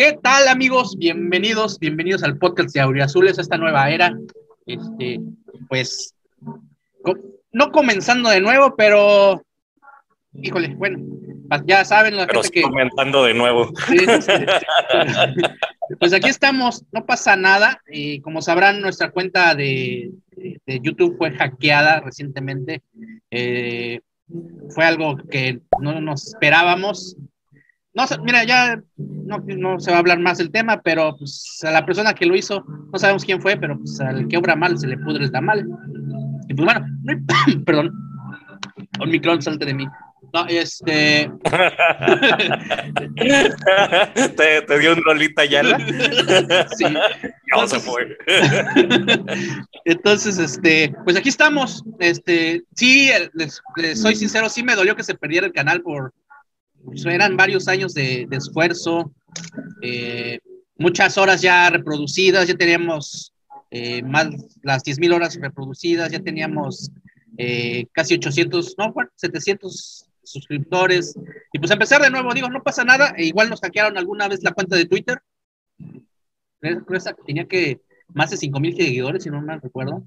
¿Qué tal, amigos? Bienvenidos, bienvenidos al podcast de Auriazules, esta nueva era. Este, pues, no comenzando de nuevo, pero, híjole, bueno, ya saben la pero gente que... comenzando de nuevo. pues aquí estamos, no pasa nada. Y como sabrán, nuestra cuenta de, de YouTube fue hackeada recientemente. Eh, fue algo que no nos esperábamos. No, mira, ya no, se va a hablar más del tema, pero pues a la persona que lo hizo, no sabemos quién fue, pero pues al que obra mal se le pudre el mal. Y pues bueno, perdón, un micrón salte de mí. No, este. ¿Te, ¿Te, dio un rolita ya? sí. No se fue. Entonces, este, pues aquí estamos. Este, sí, les, soy sincero, sí me dolió que se perdiera el canal por. Eran varios años de, esfuerzo, eh, muchas horas ya reproducidas, ya teníamos eh, más las 10.000 horas reproducidas, ya teníamos eh, casi 800, no, 700 suscriptores. Y pues empezar de nuevo, digo, no pasa nada. E igual nos hackearon alguna vez la cuenta de Twitter. Tenía que más de 5 mil seguidores, si no me recuerdo.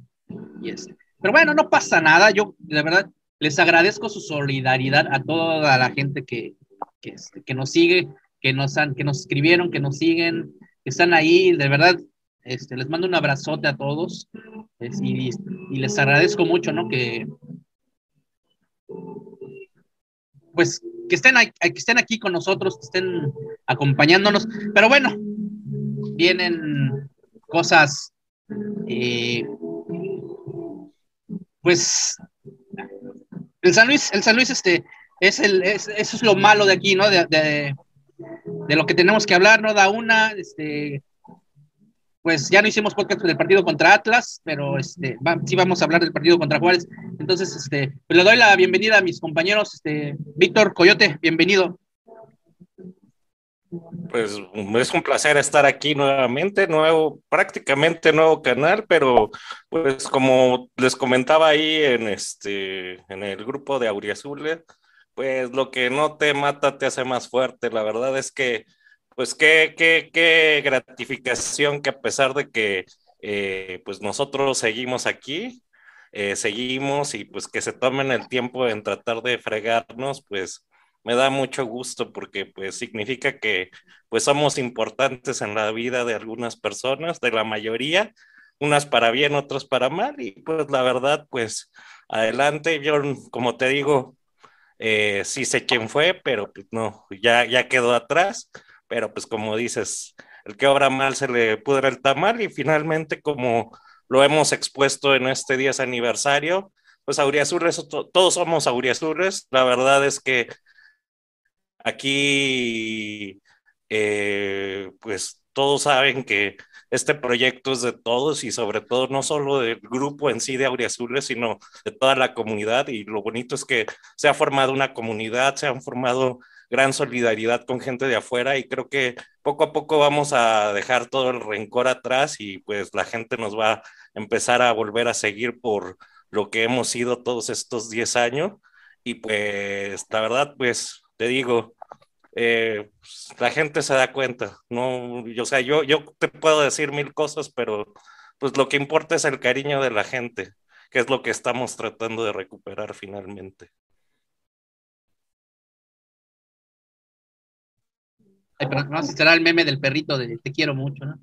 Y. Pero bueno, no pasa nada. Yo, de verdad, les agradezco su solidaridad a toda la gente que, que, este, que nos sigue, que nos, han, que nos escribieron, que nos siguen, que están ahí. De verdad, este, les mando un abrazote a todos. y, les agradezco mucho, ¿no? Que, pues que estén, que estén aquí con nosotros, que estén acompañándonos. Pero bueno, vienen cosas, eh, pues el San Luis, el San Luis, este, es el, eso es lo malo de aquí, ¿no? De, de, de, lo que tenemos que hablar, ¿no? Da una, este, pues ya no hicimos podcast del partido contra Atlas, pero este, sí vamos a hablar del partido contra Juárez. Entonces, este, pues le doy la bienvenida a mis compañeros. Este, Víctor Coyote, bienvenido. Pues es un placer estar aquí nuevamente, nuevo, prácticamente nuevo canal, pero pues como les comentaba ahí en este, en el grupo de Auriazules, pues lo que no te mata te hace más fuerte. La verdad es que pues qué, qué, qué gratificación que a pesar de que eh, pues nosotros seguimos aquí, eh, seguimos y pues que se tomen el tiempo en tratar de fregarnos, pues me da mucho gusto porque pues significa que pues somos importantes en la vida de algunas personas, de la mayoría, unas para bien, otras para mal y pues la verdad pues adelante, yo como te digo, eh, sí sé quién fue, pero pues no, ya, ya quedó atrás. Pero pues como dices, el que obra mal se le pudre el tamal y finalmente como lo hemos expuesto en este 10 aniversario, pues Auriazules, todos somos Auriazules, la verdad es que aquí eh, pues todos saben que este proyecto es de todos y sobre todo no solo del grupo en sí de Auriazules, sino de toda la comunidad. Y lo bonito es que se ha formado una comunidad, se han formado gran solidaridad con gente de afuera y creo que poco a poco vamos a dejar todo el rencor atrás y pues la gente nos va a empezar a volver a seguir por lo que hemos sido todos estos 10 años. Y pues la verdad pues te digo, eh, la gente se da cuenta, no, o sea, yo, yo te puedo decir mil cosas, pero pues lo que importa es el cariño de la gente, que es lo que estamos tratando de recuperar finalmente. pero no sé si será el meme del perrito de te quiero mucho, ¿no?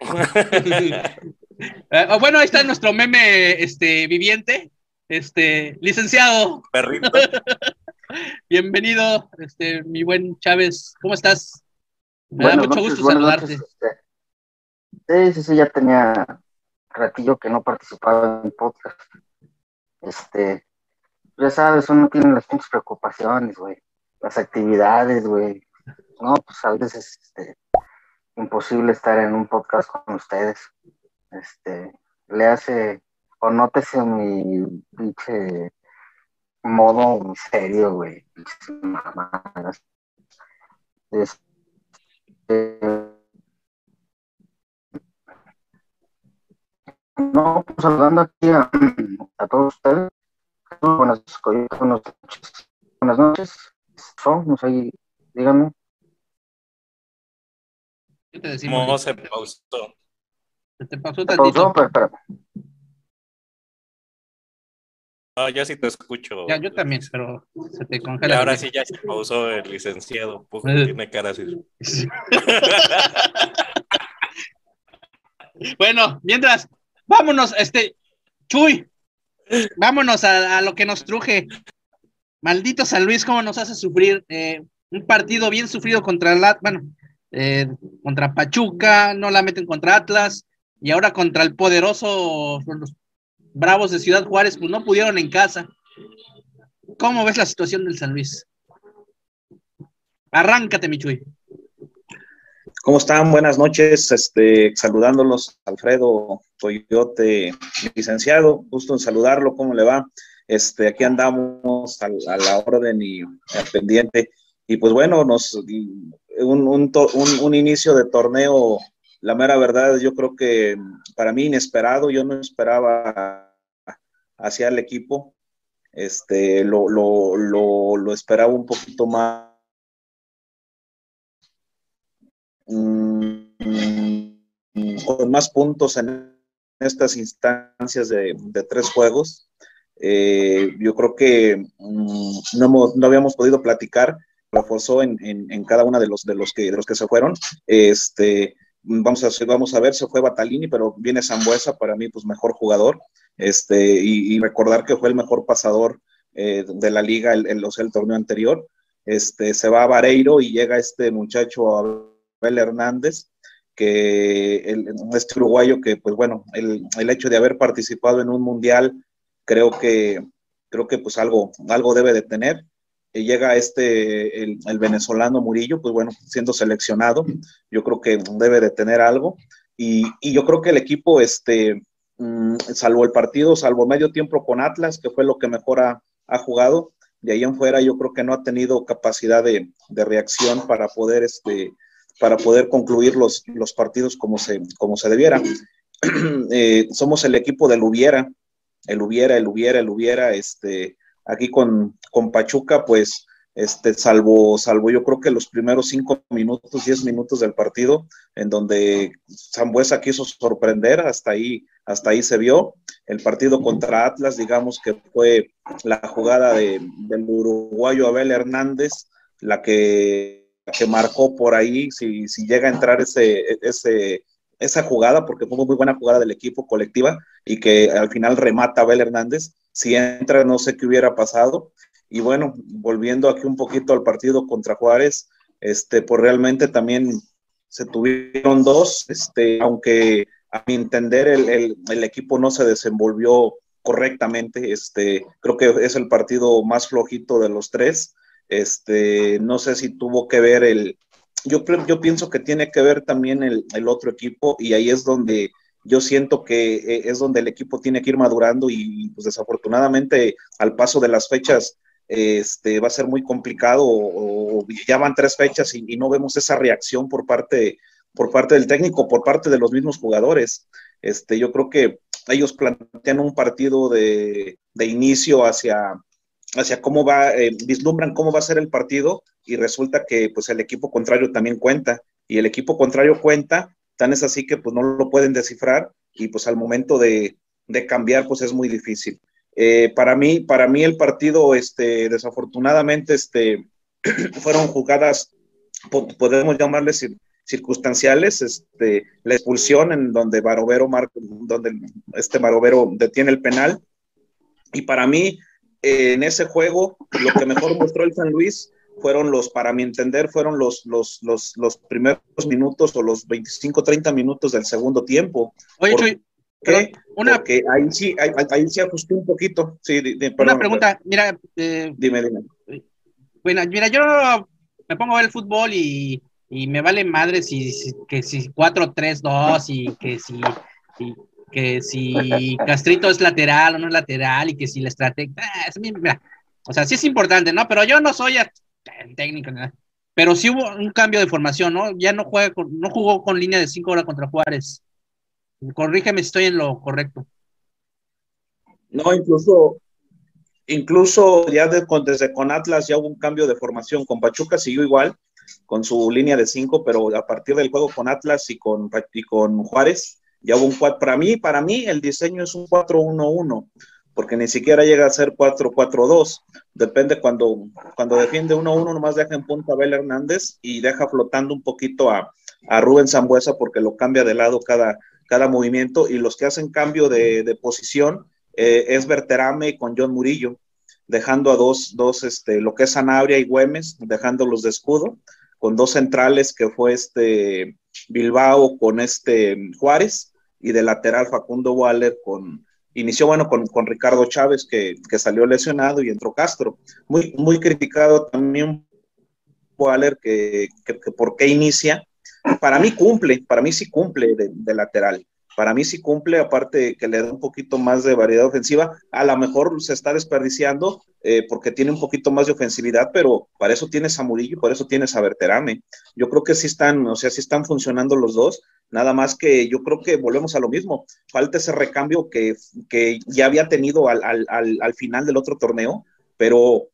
Eh, bueno, ahí está nuestro meme este, viviente. Este, licenciado. Perrito. Bienvenido, este, mi buen Chávez. ¿Cómo estás? Me da mucho gusto saludarte. Este, sí, sí, sí, ya tenía ratillo que no participaba en podcast. Este, ya sabes, uno tiene las preocupaciones, güey. Las actividades, güey no, pues a veces es este, imposible estar en un podcast con ustedes. Este, le hace, o nótese mi pinche modo serio, güey. Este, no, pues saludando aquí a, todos ustedes. Buenas, buenas noches. Buenas noches. Somos ahí, díganme. ¿Qué te decimos? No se pausó. Se te pausó Se pausó, pero espérame. Ah, ya sí te escucho. Ya, yo también, pero se te Y congela. ahora sí ya se pausó el licenciado. Pues, Eh. tiene cara así. Bueno, mientras, vámonos, este, Chuy, vámonos a, a lo que nos truje. Maldito San Luis, cómo nos hace sufrir. eh, un partido bien sufrido contra bueno, eh, contra Pachuca, no la meten contra Atlas, y ahora contra el poderoso, Bravos de Ciudad Juárez, pues no pudieron en casa. ¿Cómo ves la situación del San Luis? Arráncate, mi Chuy. ¿Cómo están? Buenas noches. Este, saludándolos, Alfredo Toyote, licenciado. Gusto en saludarlo. ¿Cómo le va? Este, aquí andamos a, la orden y al pendiente. Y pues bueno, nos un- un inicio de torneo, la mera verdad, yo creo que para mí inesperado. Yo no esperaba hacia el equipo. Este, lo, lo, lo, lo esperaba un poquito más mm, con más puntos en estas instancias de, de tres juegos. Eh, yo creo que mm, no, no habíamos podido platicar, reforzó en, en cada uno de los, de, los que, de los que se fueron. Este, vamos, a, vamos a ver, se fue Batalini, pero viene Zambuesa, para mí, pues mejor jugador. Este, y, recordar que fue el mejor pasador eh, de la liga el, el, el torneo anterior. Este, se va a Vareiro y llega este muchacho Abel Hernández, que el, este uruguayo que, pues bueno, el, el, hecho de haber participado en un mundial, creo que, creo que pues algo, algo debe de tener. Y llega este, el, el, venezolano Murillo, pues bueno, siendo seleccionado, yo creo que debe de tener algo. Y, y yo creo que el equipo, este, mmm, salvo el partido, salvo medio tiempo con Atlas, que fue lo que mejor ha, ha jugado, de ahí en fuera yo creo que no ha tenido capacidad de, de reacción para poder, este, para poder concluir los, los partidos como se, como se debiera. eh, somos el equipo del hubiera, el hubiera, el hubiera, el hubiera, este, aquí con, con Pachuca, pues, este, salvo, salvo yo creo que los primeros cinco minutos, diez minutos del partido, en donde Zambuesa quiso sorprender, hasta ahí, hasta ahí se vio. El partido contra Atlas, digamos que fue la jugada de, del uruguayo Abel Hernández, la que, que marcó por ahí, si, si llega a entrar ese, ese, esa jugada, porque fue muy buena jugada del equipo colectiva y que al final remata Abel Hernández. Si entra, no sé qué hubiera pasado. Y bueno, volviendo aquí un poquito al partido contra Juárez, este, pues realmente también se tuvieron dos, este, aunque a mi entender el, el, el, equipo no se desenvolvió correctamente, este, creo que es el partido más flojito de los tres, este, no sé si tuvo que ver el, yo, yo pienso que tiene que ver también el, el otro equipo y ahí es donde yo siento que eh, es donde el equipo tiene que ir madurando y pues desafortunadamente al paso de las fechas este, va a ser muy complicado o, ya van tres fechas y, no vemos esa reacción por parte, por parte del técnico, por parte de los mismos jugadores. Este, yo creo que ellos plantean un partido de, de inicio hacia, hacia cómo va, eh, vislumbran cómo va a ser el partido y resulta que pues el equipo contrario también cuenta y el equipo contrario cuenta, tan es así que pues no lo pueden descifrar y pues al momento de, de cambiar pues es muy difícil. Eh, para mí, para mí el partido, este, desafortunadamente, este, fueron jugadas, podemos llamarles circunstanciales, este, la expulsión en donde Barovero, mar, donde este Barovero detiene el penal, y para mí, eh, en ese juego, lo que mejor mostró el San Luis fueron los, para mi entender, fueron los, los, los, los primeros minutos o los 25, 30 minutos del segundo tiempo. Oye, Chuy, ¿Qué? Una, Porque ahí sí, ahí, ahí sí ajusté un poquito. Sí, perdón, una pregunta, mira. Eh, dime, dime. Bueno, mira, yo me pongo a ver el fútbol y, y me vale madre si, si que si 4-3-2 y que si, y, que si Castrito es lateral o no es lateral y que si la estrategia. Ah, mira, o sea, sí es importante, ¿no? Pero yo no soy técnico. Pero sí hubo un cambio de formación, ¿no? Ya no juega con, no jugó con línea de 5 horas contra Juárez. Corrígeme si estoy en lo correcto. No, incluso, incluso ya de, desde con Atlas ya hubo un cambio de formación. Con Pachuca siguió igual, con su línea de cinco, pero a partir del juego con Atlas y con, y con Juárez, ya hubo un 4. Para mí, para mí, el diseño es un 4-1-1, porque ni siquiera llega a ser 4-4-2. Depende cuando, cuando defiende 1-1, nomás deja en punta a Abel Hernández y deja flotando un poquito a, a Rubén Zambuesa porque lo cambia de lado cada, cada movimiento. Y los que hacen cambio de, de posición eh, es Berterame con John Murillo, dejando a dos, dos este, lo que es Sanabria y Güemes, dejándolos de escudo, con dos centrales que fue este Bilbao con este Juárez y de lateral Facundo Waller con, inició bueno con, con Ricardo Chávez que, que, salió lesionado y entró Castro. Muy, muy criticado también Waller que, que, que por qué inicia. Para mí cumple, para mí sí cumple de, de lateral para mí sí cumple, aparte que le da un poquito más de variedad ofensiva, a lo mejor se está desperdiciando eh, porque tiene un poquito más de ofensividad, pero para eso tienes a Murillo y por eso tienes a Berterame. Yo creo que sí están, o sea, sí están funcionando los dos, nada más que yo creo que volvemos a lo mismo, falta ese recambio que, que ya había tenido al, al, al, al final del otro torneo, pero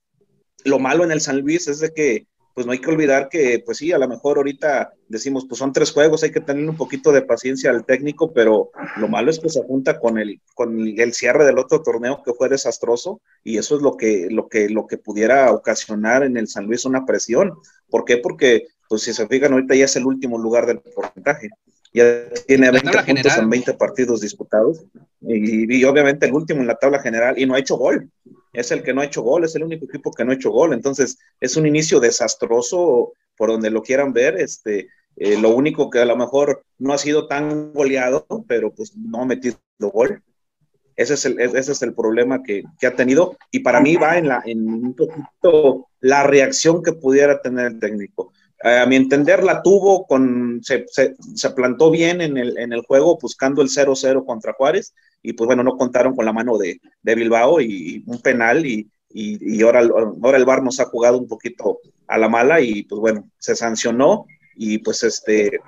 lo malo en el San Luis es de que pues no hay que olvidar que, pues sí, a lo mejor ahorita decimos, pues son tres juegos, hay que tener un poquito de paciencia al técnico, pero lo malo es que se junta con el, con el cierre del otro torneo que fue desastroso y eso es lo que, lo que, lo que pudiera ocasionar en el San Luis una presión. ¿Por qué? Porque, pues si se fijan, ahorita ya es el último lugar del porcentaje. Ya tiene 20 puntos general. en 20 partidos disputados y, y obviamente el último en la tabla general y no ha hecho gol es el que no ha hecho gol, es el único equipo que no ha hecho gol. Entonces, es un inicio desastroso por donde lo quieran ver. Este, eh, lo único que a lo mejor no ha sido tan goleado, pero pues no ha metido gol. Ese es el, ese es el problema que, que, ha tenido. Y para mí va en, la, en un poquito la reacción que pudiera tener el técnico. Eh, a mi entender, la tuvo con, se, se, plantó bien en el, en el, juego buscando el 0-0 contra Juárez y pues bueno, no contaron con la mano de, de Bilbao y un penal y, y, y, ahora, ahora el VAR nos ha jugado un poquito a la mala y pues bueno, se sancionó y pues este,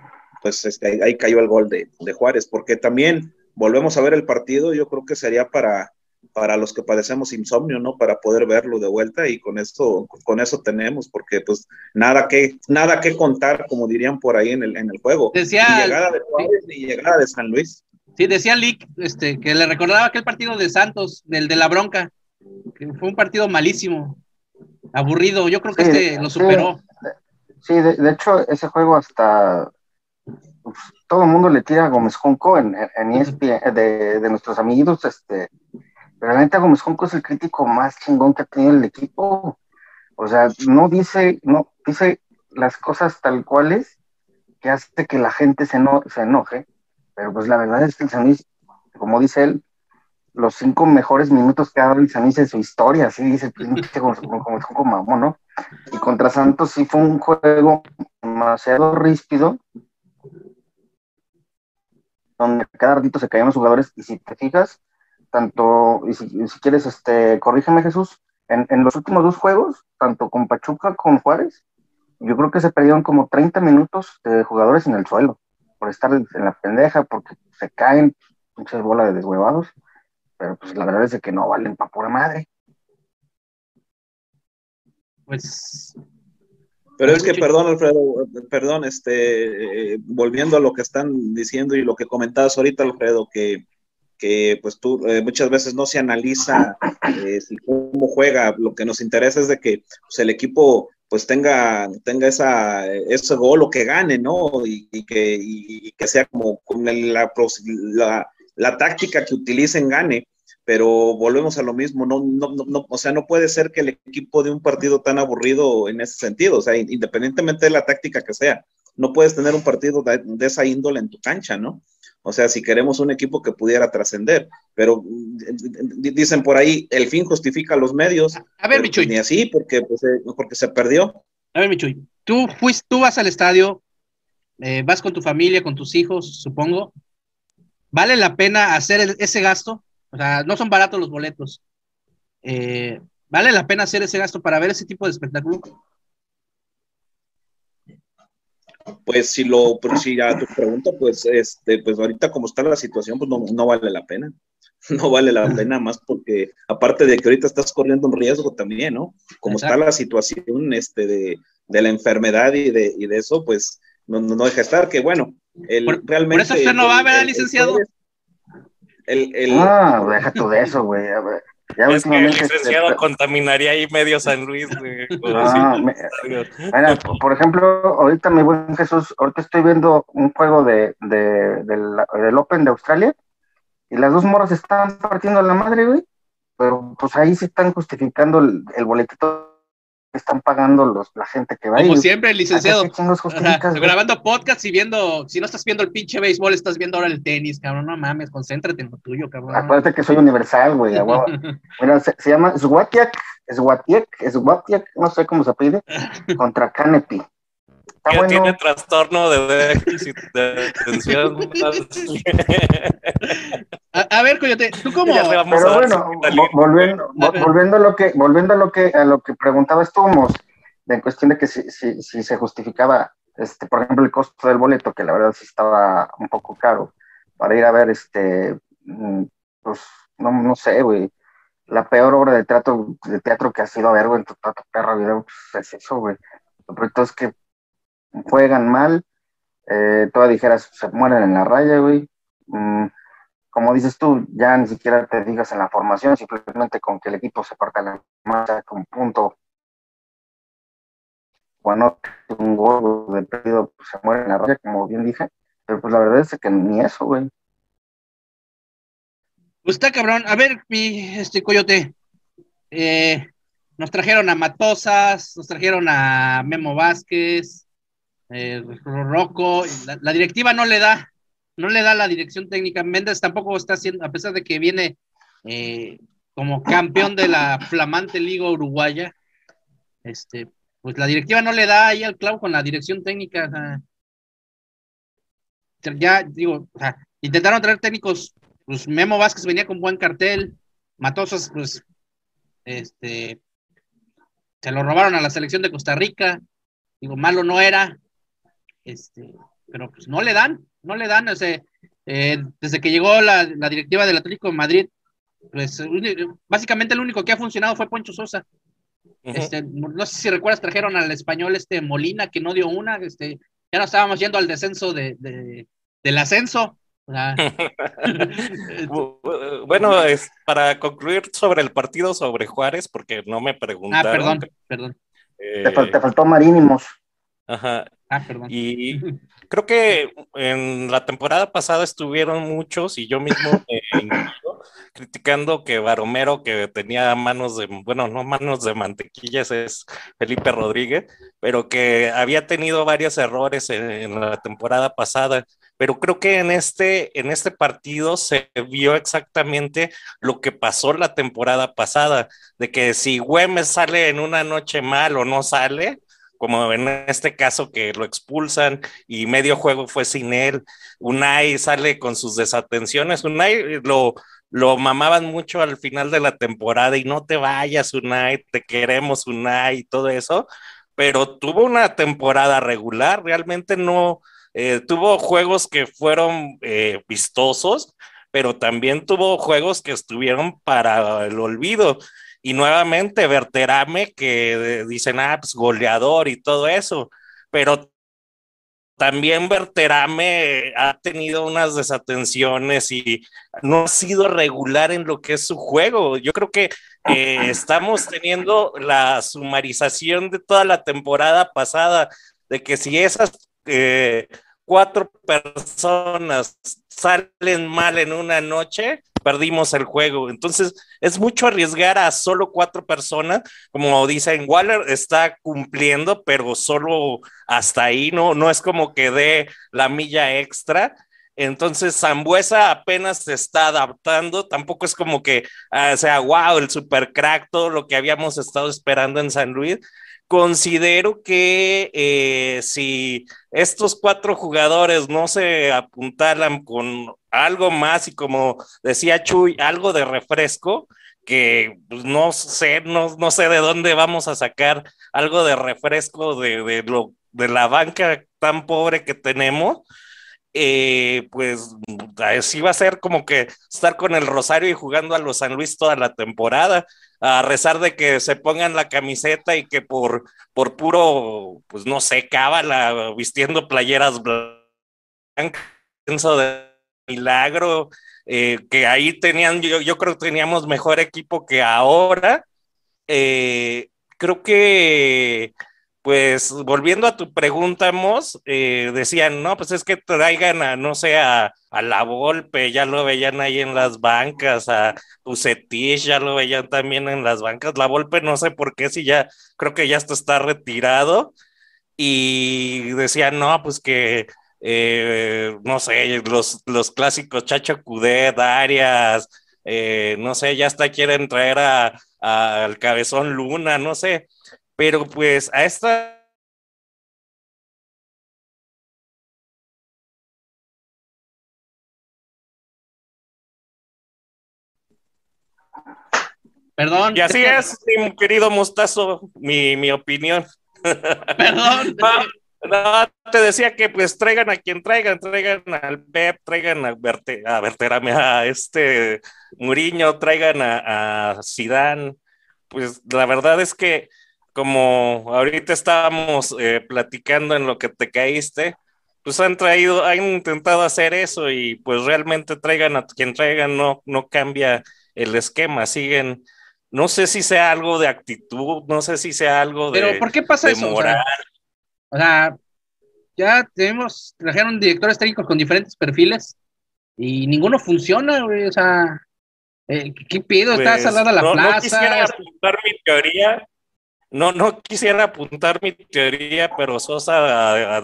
pues este, ahí cayó el gol de, de Juárez, porque también volvemos a ver el partido, yo creo que sería para, para los que padecemos insomnio, ¿no? Para poder verlo de vuelta y con esto, con eso tenemos, porque pues nada que, nada que contar, como dirían por ahí en el, en el juego. Decía, ni llegada de Juárez, ni llegada de San Luis. Sí, decía Lick, este, que le recordaba aquel partido de Santos, del de la bronca, que fue un partido malísimo, aburrido, yo creo que sí, este lo superó. Sí, de, de, hecho, ese juego hasta pues, todo el mundo le tira a Gómez Junco en, en ESPN, de, de nuestros amiguitos, este, pero realmente Gómez Junco es el crítico más chingón que ha tenido el equipo. O sea, no dice, no, dice las cosas tal cuales que hace que la gente se, no, se enoje, pero pues la verdad es que el San Luis, como dice él, los cinco mejores minutos que ha dado el San Luis en su historia, así dice el pinche como, como mamón, ¿no? Y contra Santos sí fue un juego demasiado ríspido, donde cada ratito se caían los jugadores, y si te fijas, tanto, y si, y si quieres, este, corrígeme Jesús, en, en, los últimos dos juegos, tanto con Pachuca como Juárez, yo creo que se perdieron como 30 minutos de jugadores en el suelo, por estar en la pendeja, porque se caen muchas bolas de deshuevados, pero pues la verdad es que no valen pa' pura madre. Pues pero es que, perdón, Alfredo, perdón, este, eh, volviendo a lo que están diciendo y lo que comentabas ahorita, Alfredo, que, que pues tú eh, muchas veces no se analiza eh, cómo juega, lo que nos interesa es de que pues, el equipo pues tenga, tenga esa, ese gol o que gane, ¿no? Y, que, y, que sea como con la, la, la, táctica que utilicen gane pero volvemos a lo mismo, no, no, no, o sea, no puede ser que el equipo de un partido tan aburrido en ese sentido, o sea, independientemente de la táctica que sea, no puedes tener un partido de, de esa índole en tu cancha, ¿no? O sea, si queremos un equipo que pudiera trascender, pero dicen por ahí, el fin justifica los medios. A ver, Michuy. Ni así, porque, pues, porque se perdió. A ver, Michuy, tú, fuiste, tú vas al estadio, eh, vas con tu familia, con tus hijos, supongo. ¿Vale la pena hacer el, ese gasto? O sea, no son baratos los boletos. Eh, ¿Vale la pena hacer ese gasto para ver ese tipo de espectáculo? Pues si lo, si a tu pregunta, pues este, pues ahorita como está la situación, pues no, no vale la pena. no vale la pena más porque aparte de que ahorita estás corriendo un riesgo también, ¿no? Como está la situación este, de, la enfermedad y de, y de eso, pues no, no, deja estar, que bueno, el, por, realmente... Por eso usted no va, a ver, licenciado? El, el, ah, deja tú de eso, güey. Ya es que el licenciado este, contaminaría ahí medio San Luis. Güey, ah, por ejemplo, ahorita mi buen Jesús, ahorita estoy viendo un juego de, de, del, del Open de Australia y las dos moras están partiendo la madre, güey. Pero pues ahí se están justificando el, el boletito están pagando los, la gente que va Como siempre, licenciado. grabando podcast y viendo, si no estás viendo el pinche béisbol, estás viendo ahora el tenis, cabrón. No mames, concéntrate en lo tuyo, cabrón. Acuérdate que soy universal, güey. Mira, se, llama Swatiak, Swatiak, Swatiak, no sé cómo se pide, contra Canepi tiene trastorno de de atención. a, ver, Coyote, tú cómo. Pero bueno, volviendo, volviendo a lo que, volviendo a lo que, a lo que preguntabas tú, en cuestión de que si, si, si, se justificaba, este, por ejemplo, el costo del boleto, que la verdad sí estaba un poco caro, para ir a ver este, mm, pues, no, no sé, güey, la peor obra de teatro, de teatro que ha sido a ver, güey, en tu, perra video, pues es eso, güey. Lo peor es que juegan mal, eh, todas dijeras, se mueren en la raya, güey. Mm, como dices tú, ya ni siquiera te digas en la formación, simplemente con que el equipo se parta la marcha con punto. Cuando un gol de perdido, pues se muere en la raya, como bien dije. Pero pues la verdad es que ni eso, güey. Usted, cabrón, a ver, mi este coyote. Eh, nos trajeron a Matosas, nos trajeron a Memo Vázquez, eh, Rocco, la, directiva no le da, no le da la dirección técnica. Méndez tampoco está haciendo, a pesar de que viene eh, como campeón de la flamante Liga Uruguaya, este, pues la directiva no le da ahí al clavo con la dirección técnica. ya digo, intentaron traer técnicos, pues Memo Vázquez venía con buen cartel, Matosas, pues, este, se lo robaron a la selección de Costa Rica, digo, malo no era, este, pero pues no le dan, no le dan, o sea, eh, desde que llegó la, directiva del Atlético de Madrid, pues básicamente el único que ha funcionado fue Poncho Sosa. Este, no sé si recuerdas, trajeron al español este Molina que no dio una, este, ya no estábamos yendo al descenso de, del ascenso. bueno, es para concluir sobre el partido sobre Juárez, porque no me preguntaron. Ah, perdón, perdón. te, te, faltó Marínimos. Ajá. Ah, y creo que en la temporada pasada estuvieron muchos y yo mismo criticando que Baromero, que tenía manos de, bueno, no manos de mantequillas, es Felipe Rodríguez, pero que había tenido varios errores en, la temporada pasada. Pero creo que en este, en este partido se vio exactamente lo que pasó la temporada pasada, de que si Güemes sale en una noche mal o no sale, como en este caso que lo expulsan y medio juego fue sin él. Unai sale con sus desatenciones. Unai lo, lo mamaban mucho al final de la temporada y no te vayas, Unai, te queremos, Unai y todo eso. Pero tuvo una temporada regular, realmente no. Eh, tuvo juegos que fueron eh, vistosos, pero también tuvo juegos que estuvieron para el olvido. Y nuevamente Verterame, que dicen, ah, pues goleador y todo eso, pero también Verterame ha tenido unas desatenciones y no ha sido regular en lo que es su juego. Yo creo que eh, estamos teniendo la sumarización de toda la temporada pasada, de que si esas eh, cuatro personas salen mal en una noche, perdimos el juego. Entonces, es mucho arriesgar a solo cuatro personas. Como dicen, Waller está cumpliendo, pero solo hasta ahí, ¿no? No es como que dé la milla extra. Entonces, Zambuesa apenas se está adaptando, tampoco es como que ah, sea, wow, el super crack, todo lo que habíamos estado esperando en San Luis, Considero que eh, si estos cuatro jugadores no se apuntalan con algo más y como decía Chuy, algo de refresco, que pues, no sé, no, no, sé de dónde vamos a sacar algo de refresco de, de, lo, de la banca tan pobre que tenemos, eh, pues así va a ser como que estar con el Rosario y jugando a los San Luis toda la temporada, a rezar de que se pongan la camiseta y que por, por puro, pues no sé, cábala, vistiendo playeras blancas, milagro, eh, que ahí tenían, yo, yo, creo que teníamos mejor equipo que ahora. Eh, creo que pues volviendo a tu pregunta, Mos, eh, decían, no, pues es que traigan a, no sé, a, la Volpe, ya lo veían ahí en las bancas, a Ucetich, ya lo veían también en las bancas, la Volpe no sé por qué, si ya, creo que ya esto está retirado, y decían, no, pues que, eh, no sé, los, los clásicos Chacho Cudet, Arias, eh, no sé, ya hasta quieren traer a, al Cabezón Luna, no sé, pero pues a esta... Perdón. Y así es, mi querido Mostazo, mi, mi opinión. Perdón. No, te decía que pues traigan a quien traigan, traigan al Pep, traigan a, Verte, a Verterame, a este Muriño, traigan a, a Zidane. Pues la verdad es que como ahorita estábamos eh, platicando en lo que te caíste, pues han traído, han intentado hacer eso y pues realmente traigan a quien traigan, no, no cambia el esquema, siguen, no sé si sea algo de actitud, no sé si sea algo de... Pero ¿por qué pasa eso? O sea, ya tenemos, trajeron directores técnicos con diferentes perfiles y ninguno funciona, güey, o sea, eh, ¿qué pido? Está pues, salada la plaza. No quisiera apuntar mi teoría, no, no quisiera apuntar mi teoría, pero Sosa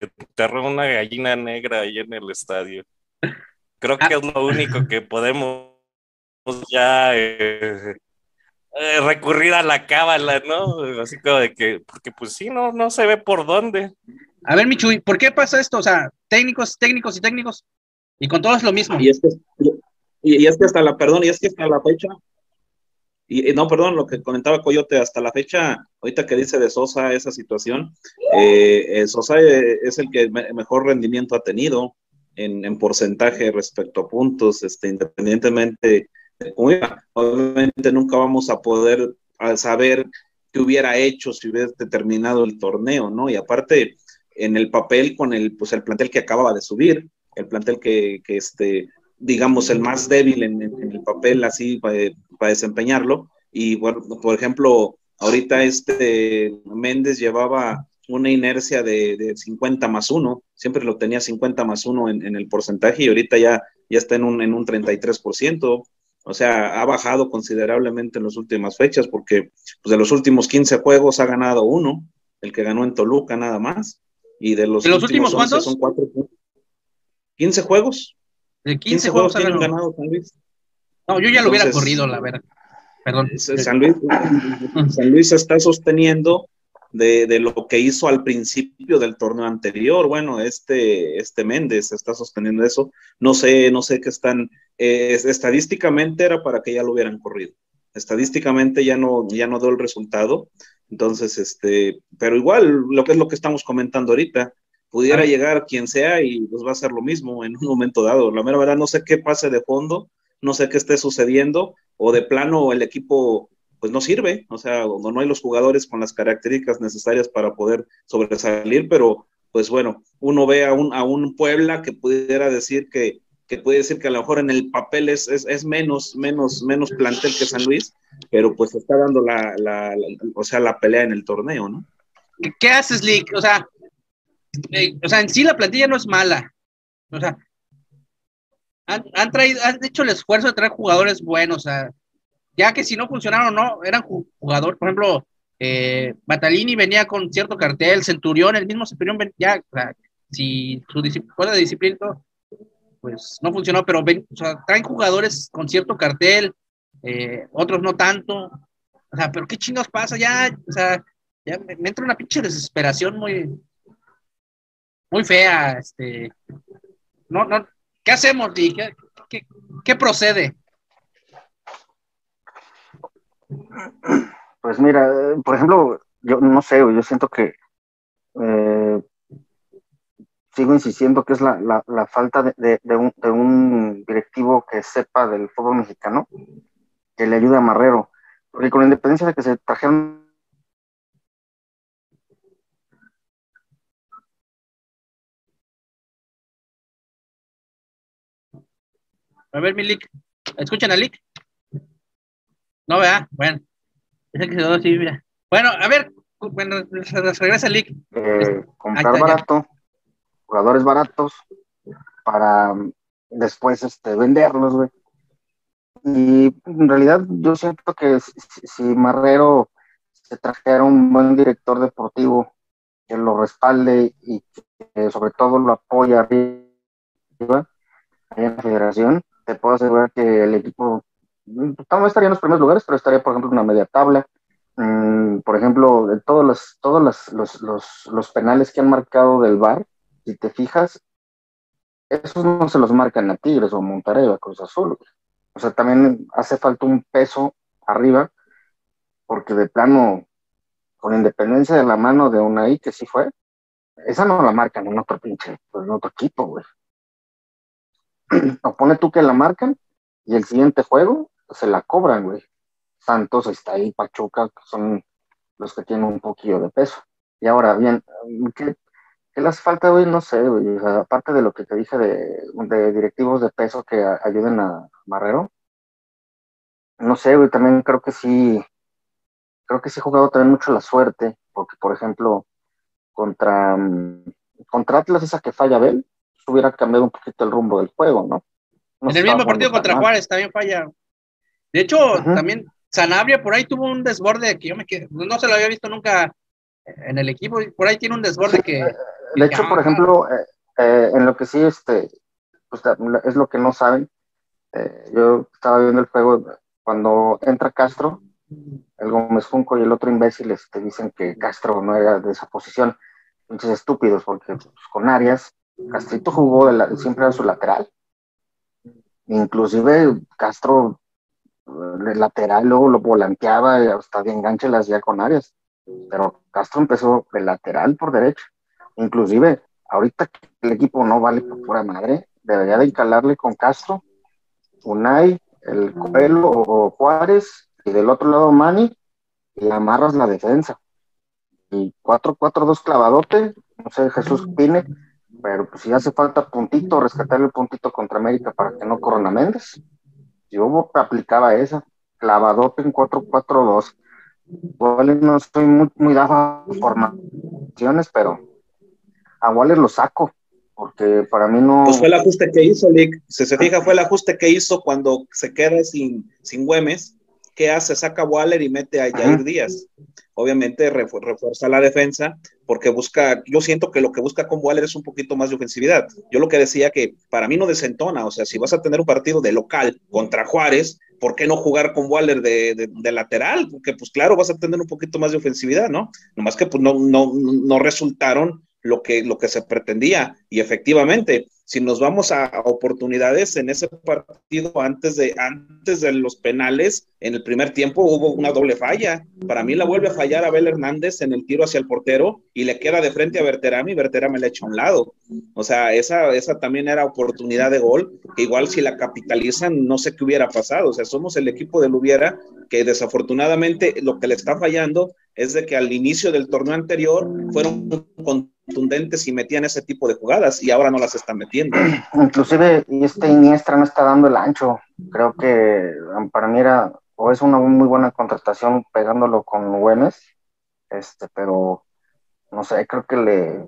enterró una gallina negra ahí en el estadio. Creo que es lo único que podemos ya eh, eh, recurrir a la cábala, ¿no? Así como de que, porque pues sí, no, no se ve por dónde. A ver, Michuy, ¿por qué pasa esto? O sea, técnicos, técnicos y técnicos, y con todos lo mismo. Y es que, y, y es que hasta la, perdón, y es que hasta la fecha, y no, perdón, lo que comentaba Coyote, hasta la fecha, ahorita que dice de Sosa esa situación, eh, eh, Sosa eh, es el que mejor rendimiento ha tenido en, porcentaje respecto a puntos, este, independientemente. Obviamente nunca vamos a poder saber qué hubiera hecho si hubiera terminado el torneo, ¿no? Y aparte, en el papel con el, pues el plantel que acababa de subir, el plantel que, que este, digamos, el más débil en, el papel así para, desempeñarlo. Y bueno, por ejemplo, ahorita este Méndez llevaba una inercia de, 50 más 1, siempre lo tenía 50 más 1 en, el porcentaje y ahorita ya, ya está en un, en un 33%. O sea, ha bajado considerablemente en las últimas fechas porque pues, de los últimos 15 juegos ha ganado uno, el que ganó en Toluca nada más. Y de los, últimos, cuántos? Son 15 juegos. De 15, juegos, han ganado San Luis. No, yo ya lo hubiera corrido, la verdad. Perdón. San Luis, San Luis está sosteniendo de, lo que hizo al principio del torneo anterior. Bueno, este, este Méndez está sosteniendo eso. No sé, no sé qué están. Eh, estadísticamente era para que ya lo hubieran corrido. Estadísticamente ya no, ya no dio el resultado. Entonces, este, pero igual lo que es lo que estamos comentando ahorita, pudiera llegar quien sea y pues va a ser lo mismo en un momento dado. La mera verdad, no sé qué pase de fondo, no sé qué esté sucediendo, o de plano el equipo pues no sirve, o sea, no hay los jugadores con las características necesarias para poder sobresalir, pero pues bueno, uno ve a un, a un Puebla que pudiera decir que, que puede decir que a lo mejor en el papel es, es, menos, menos, menos plantel que San Luis, pero pues está dando la, la, o sea, la pelea en el torneo, ¿no? ¿Qué haces, Lick? O sea, eh, o sea, en sí la plantilla no es mala. O sea, han, traído, han hecho el esfuerzo de traer jugadores buenos, o sea, ya que si no funcionaron no, eran jugadores, por ejemplo, eh, Batalini venía con cierto cartel, Centurión, el mismo Centurión ya, si su disciplina, de disciplina, pues no funcionó, pero traen jugadores con cierto cartel, eh, otros no tanto, o sea, pero qué chingos pasa, ya, o sea, ya me entra una pinche desesperación muy, muy fea. Este, no, no, ¿Qué hacemos, ¿Qué, procede? Pues mira, por ejemplo, yo no sé, yo siento que eh, sigo insistiendo que es la, la, la falta de, de, un, de, un, directivo que sepa del fútbol mexicano, que le ayude a Marrero. Porque con la independencia de que se trajeron. A ver, mi Lick. ¿Escuchan a Lick? No, vea. Bueno. que quedó así, mira. Bueno, a ver, bueno, regresa Lick. Eh, comprar barato, jugadores baratos, para después este, venderlos, güey. Y en realidad yo siento que si, si Marrero se trajera un buen director deportivo que lo respalde y que sobre todo lo apoya arriba en la federación, te puedo asegurar que el equipo no estaría en los primeros lugares, pero estaría, por ejemplo, en una media tabla. Mm, por ejemplo, de todos, los, todos los, los, los, los penales que han marcado del VAR, si te fijas, esos no se los marcan a Tigres o a Monterrey o a Cruz Azul. O sea, también hace falta un peso arriba, porque de plano, con independencia de la mano de Unai, que sí fue, esa no la marcan en otro pinche, pues en otro equipo, güey. O pone tú que la marcan y el siguiente juego se la cobran, güey. Santos está ahí, Pachuca, que son los que tienen un poquillo de peso. Y ahora, bien, ¿qué, qué les falta, güey? No sé, güey. O sea, aparte de lo que te dije de, de directivos de peso que a, ayuden a Marrero, no sé, güey, también creo que sí, creo que sí he jugado también mucho la suerte, porque, por ejemplo, contra, contra Atlas, esa que falla Bel, hubiera cambiado un poquito el rumbo del juego, ¿no? no en el mismo partido contra. Juárez también falla. De hecho, también Sanabria por ahí tuvo un desborde que yo me quedé, no se lo había visto nunca en el equipo, por ahí tiene un desborde que... De hecho, por ejemplo, eh, eh, en lo que sí, este, pues, es lo que no saben, eh, yo estaba viendo el juego cuando entra Castro, el Gómez Junco y el otro imbécil este, dicen que Castro no era de esa posición, entonces estúpidos, porque pues, con Arias, Castrito jugó de la, siempre era su lateral, inclusive Castro el lateral luego lo volanteaba y hasta de enganche las hacía con Arias, pero Castro empezó de lateral por derecha, inclusive ahorita que el equipo no vale por pura madre, debería de encalarle con Castro, Unai, el Coelho o Juárez, y del otro lado Mani, y amarras la defensa. Y 4-4-2 clavadote, no sé, Jesús Pine, pero pues si hace falta puntito, rescatar el puntito contra América para que no corran a Méndez. Yo aplicaba esa, clavadote en 4-4-2. Igual no estoy muy, muy dado a formaciones, pero a Waller lo saco, porque para mí no. Pues fue el ajuste que hizo, Lick. Si se fija, fue el ajuste que hizo cuando se queda sin, sin Güemes. ¿Qué hace? Saca Waller y mete a Jair Díaz. Obviamente refu refuerza la defensa porque busca, yo siento que lo que busca con Waller es un poquito más de ofensividad. Yo lo que decía que para mí no desentona, o sea, si vas a tener un partido de local contra Juárez, ¿por qué no jugar con Waller de, de, de, lateral? Porque pues claro, vas a tener un poquito más de ofensividad, ¿no? Nomás que pues no, no, no resultaron lo que, lo que se pretendía. Y efectivamente, si nos vamos a oportunidades en ese partido antes de, antes de los penales, en el primer tiempo hubo una doble falla. Para mí la vuelve a fallar Abel Hernández en el tiro hacia el portero y le queda de frente a Berterame y Berterame le echa a un lado. O sea, esa, esa también era oportunidad de gol, que igual si la capitalizan, no sé qué hubiera pasado. O sea, somos el equipo del hubiera que desafortunadamente lo que le está fallando es de que al inicio del torneo anterior fueron contundentes y metían ese tipo de jugadas y ahora no las están metiendo. Inclusive este Iniestra no está dando el ancho. Creo que para mí era o es una muy buena contratación pegándolo con Güemes, este, pero no sé, creo que le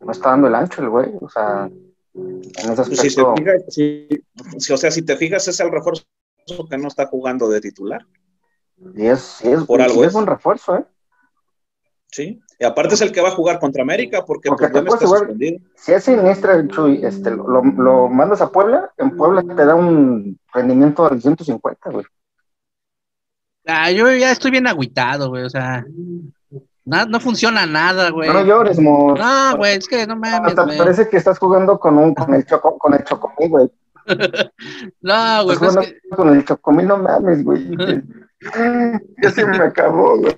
no está dando el ancho el güey, o sea, en ese aspecto... Si se fija, si, si, o sea, si te fijas es el refuerzo que no está jugando de titular. Y es, y es, Por algo y es es. buen refuerzo, ¿eh? Sí, y aparte es el que va a jugar contra América porque, Porque te está puedes jugar- suspendido. Si es siniestra, Chuy, este, lo, lo mandas a Puebla, en Puebla te da un rendimiento del 150, güey. Ah, yo ya estoy bien agüitado, güey, o sea, na- no funciona nada, güey. No llores, mo. No, güey, es que no mames, Hasta güey. parece que estás jugando con un con el choco, con el chocomil, güey. No, güey, Estás pues es que, con el chocomil, no mames, güey. Ya se me acabó, güey.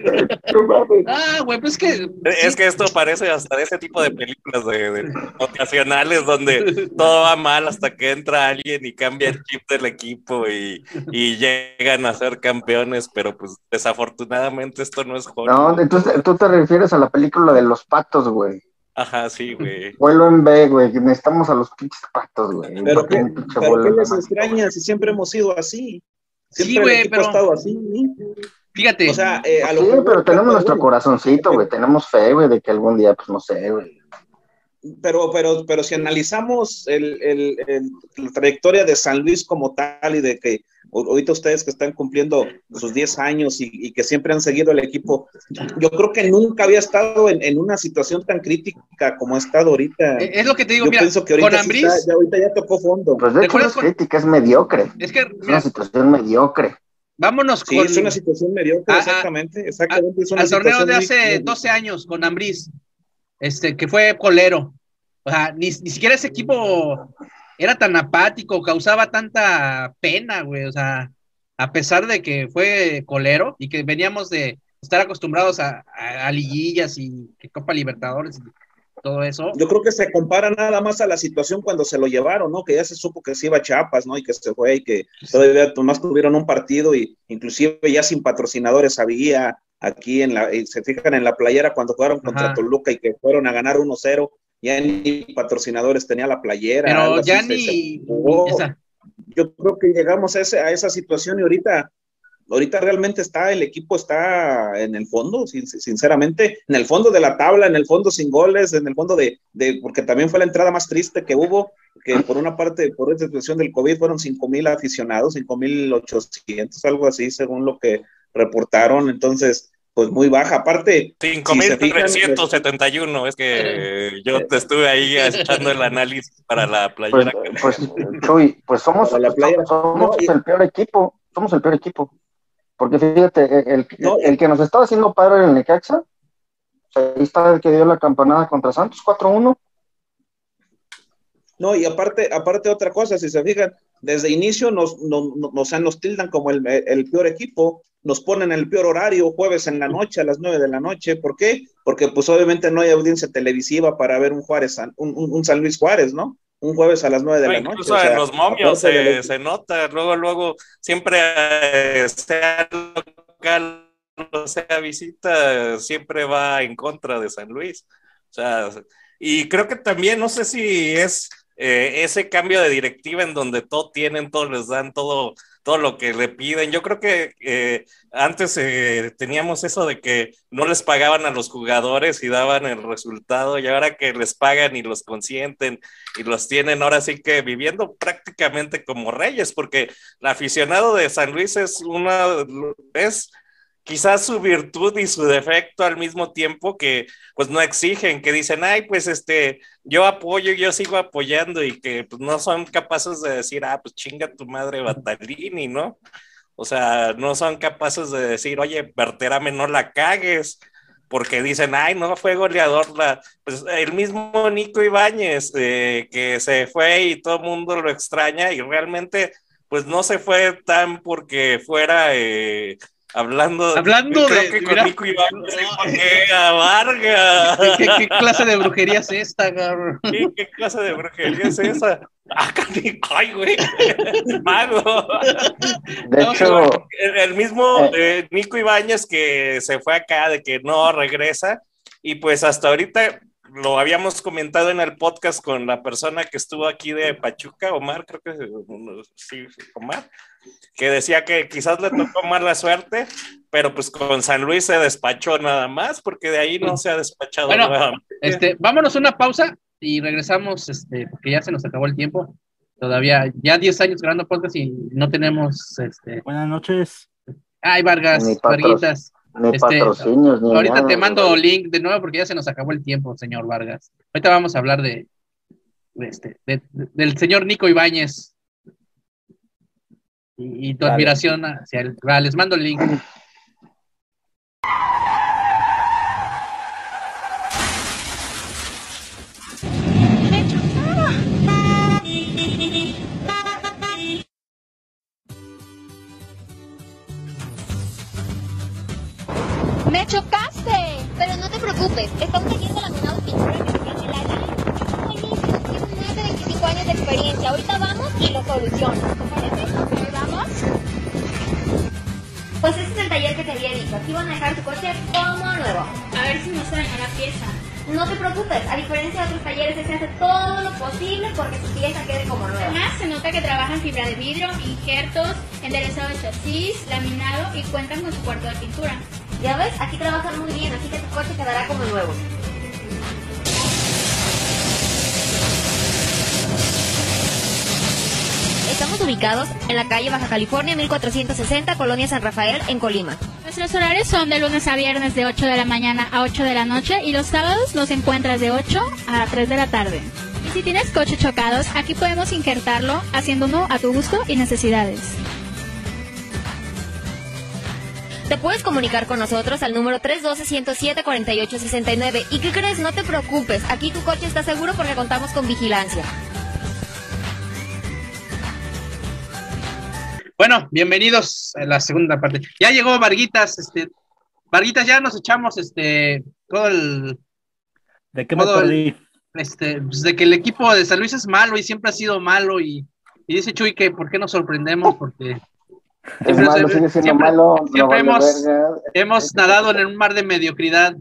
No mames. Ah, güey, pues que. Es que esto parece hasta de ese tipo de películas de, de ocasionales donde todo va mal hasta que entra alguien y cambia el chip del equipo y, y llegan a ser campeones, pero pues desafortunadamente esto no es No, Hollywood. entonces tú te refieres a la película de los patos, güey. Ajá, sí, güey. Vuelo en B, güey. Necesitamos a los pinches patos, güey. Pero qué, pero qué les extraña si siempre hemos sido así. Sí, güey, el equipo pero- ha estado así. Fíjate. O sea, eh, a lo Sí, pero tenemos nuestro corazoncito, güey. Tenemos fe, güey, de que algún día, pues no sé, güey. Pero, pero, pero si analizamos el, el- el- la trayectoria de San Luis como tal y de que ahorita ustedes que están cumpliendo sus 10 años y, y que siempre han seguido el equipo, yo creo que nunca había estado en, en una situación tan crítica como ha estado ahorita. eh, es lo que te digo, yo mira, pienso que ahorita, con sí Ambriz, está- ya, ahorita ya tocó fondo. Pues de ¿Te hecho no es con- crítica, es mediocre. es que, Es una situación mediocre. vámonos Sí, con. es una situación mediocre, Ah, ah, exactamente, exactamente. es una al torneo de hace muy- 12 años con Ambriz, este, que fue colero. O sea, ni, ni siquiera ese equipo era tan apático, causaba tanta pena, güey. O sea, a pesar de que fue colero y que veníamos de estar acostumbrados a, a- a liguillas y que Copa Libertadores y todo eso. Yo creo que se compara nada más a la situación cuando se lo llevaron, ¿no? Que ya se supo que se iba a Chiapas, ¿no? Y que se fue y que todavía más tuvieron un partido y inclusive ya sin patrocinadores había aquí en la, y se fijan en la playera cuando jugaron contra Ajá. Toluca y que fueron a ganar 1-0, ya ni patrocinadores tenía la playera. Pero ya ni. se jugó. yo creo que llegamos a, ese- a esa situación y ahorita, ahorita realmente está, el equipo está en el fondo, sin- sinceramente, en el fondo de la tabla, en el fondo sin goles, en el fondo de, de porque también fue la entrada más triste que hubo, que por una parte, por esta situación del COVID, fueron 5 mil aficionados, 5 mil 800, algo así, según lo que reportaron, entonces, pues muy baja. Aparte, si se fijan, 5.371, es que yo te estuve ahí echando el análisis para la Pues, playera. pues Chuy, pues somos, Para la playa. somos No, el peor equipo. Somos el peor equipo. Porque fíjate, el, No, el que nos estaba haciendo padre en el Necaxa, ahí está el que dio la campanada contra Santos, 4-1. No, y aparte, aparte otra cosa, si se fijan, desde inicio nos, nos, nos, o sea, nos tildan como el, el, peor equipo, nos ponen el peor horario, jueves en la noche, a las nueve de la noche. ¿Por qué? Porque pues obviamente no hay audiencia televisiva para ver un Juárez, un, un, San Luis Juárez, ¿no? Un jueves a las nueve de No, la incluso noche. en los momios se, nota, luego, luego, siempre eh, sea local o sea visita, siempre va en contra de San Luis. O sea, y creo que también, no sé si es eh, ese cambio de directiva en donde todo tienen, todo les dan, todo, todo lo que le piden. Yo creo que eh, antes eh, teníamos eso de que no les pagaban a los jugadores y daban el resultado y ahora que les pagan y los consienten y los tienen ahora sí que viviendo prácticamente como reyes, porque el aficionado de San Luis es una, es quizás su virtud y su defecto al mismo tiempo que pues no exigen, que dicen, ay, pues este, yo apoyo, yo sigo apoyando y que pues no son capaces de decir, ah, pues chinga tu madre Batalini, ¿no? O sea, no son capaces de decir, oye, Berterame, no la cagues, porque dicen, ay, no fue goleador, la... pues el mismo Nico Ibáñez, eh, que se fue y todo el mundo lo extraña y realmente, pues no se fue tan porque fuera... Eh, Hablando, Hablando creo de. que con mira, Nico Iván qué a Vargas. ¿Qué, ¿Qué, clase de brujería es esta, cabrón? ¿Qué, ¿Qué, clase de brujería es esa? Ah, ay, güey. Mago. De no, hecho, el, el mismo eh, Nico Ibáñez que se fue acá de que no regresa. Y pues hasta ahorita lo habíamos comentado en el podcast con la persona que estuvo aquí de Pachuca, Omar, creo que sí, Omar que decía que quizás le tocó más la suerte, pero pues con San Luis se despachó nada más, porque de ahí no se ha despachado bueno, nuevamente. Este, vámonos a una pausa y regresamos, este, porque ya se nos acabó el tiempo. Todavía, ya 10 años grabando podcast y no tenemos, este... Buenas noches. Ay, Vargas, ni patro, Varguitas. Ni este, patrocinios, ni Ahorita nada, te mando link de nuevo porque ya se nos acabó el tiempo, señor Vargas. Ahorita vamos a hablar de, de este, de, de, del señor Nico Ibáñez y, y tu vale. admiración hacia él. Vale, les mando el link. ¡Me chocaste! Pero no te preocupes, está un taller de laminado Ahorita vamos y lo soluciono. ¿Vamos? Pues ese es el taller que te había dicho. Aquí van a dejar tu coche como nuevo. A ver si no se dañó la pieza. No te preocupes, a diferencia de otros talleres, se hace todo lo posible porque tu pieza quede como nueva. Además, se nota que trabajan fibra de vidrio, injertos, enderezado de chasis, laminado y cuentan con su cuarto de pintura. Ya ves, aquí trabajan muy bien, así que tu coche quedará como nuevo. Estamos ubicados en la calle Baja California 1460, Colonia San Rafael, en Colima. Nuestros horarios son de lunes a viernes de 8 de la mañana a 8 de la noche y los sábados los encuentras de 8 a 3 de la tarde. Y si tienes coches chocados, aquí podemos injertarlo haciendo uno a tu gusto y necesidades. Te puedes comunicar con nosotros al número 312-107-4869. ¿Y qué crees? No te preocupes, aquí tu coche está seguro porque contamos con vigilancia. Bueno, bienvenidos a la segunda parte. Ya llegó Varguitas, este, Varguitas, ya nos echamos este todo el ¿De qué me el- perdí? este, pues, de que el equipo de San Luis es malo y siempre ha sido malo y, y dice Chuy que por qué nos sorprendemos porque Es Siempre malo, sigue siendo siempre- malo. siempre hemos- hemos nadado en un mar de mediocridad.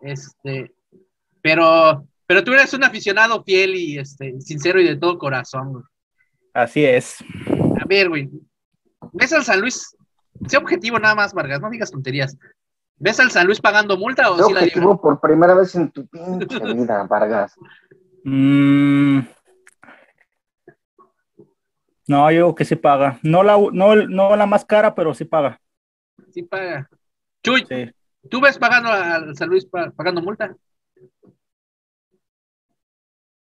Este, pero, pero tú eres un aficionado fiel y este, sincero y de todo corazón. güey. Así es. A ver, güey. ¿Ves al San Luis? Sé objetivo nada más, Vargas, no digas tonterías. ¿Ves al San Luis pagando multa o sí la objetivo por primera vez en tu pinche vida, Vargas. Mm. No, yo digo que sí paga. No la, no, no la más cara, pero sí paga. Sí paga. Chuy, Sí. ¿tú ves pagando al San Luis pa- pagando multa?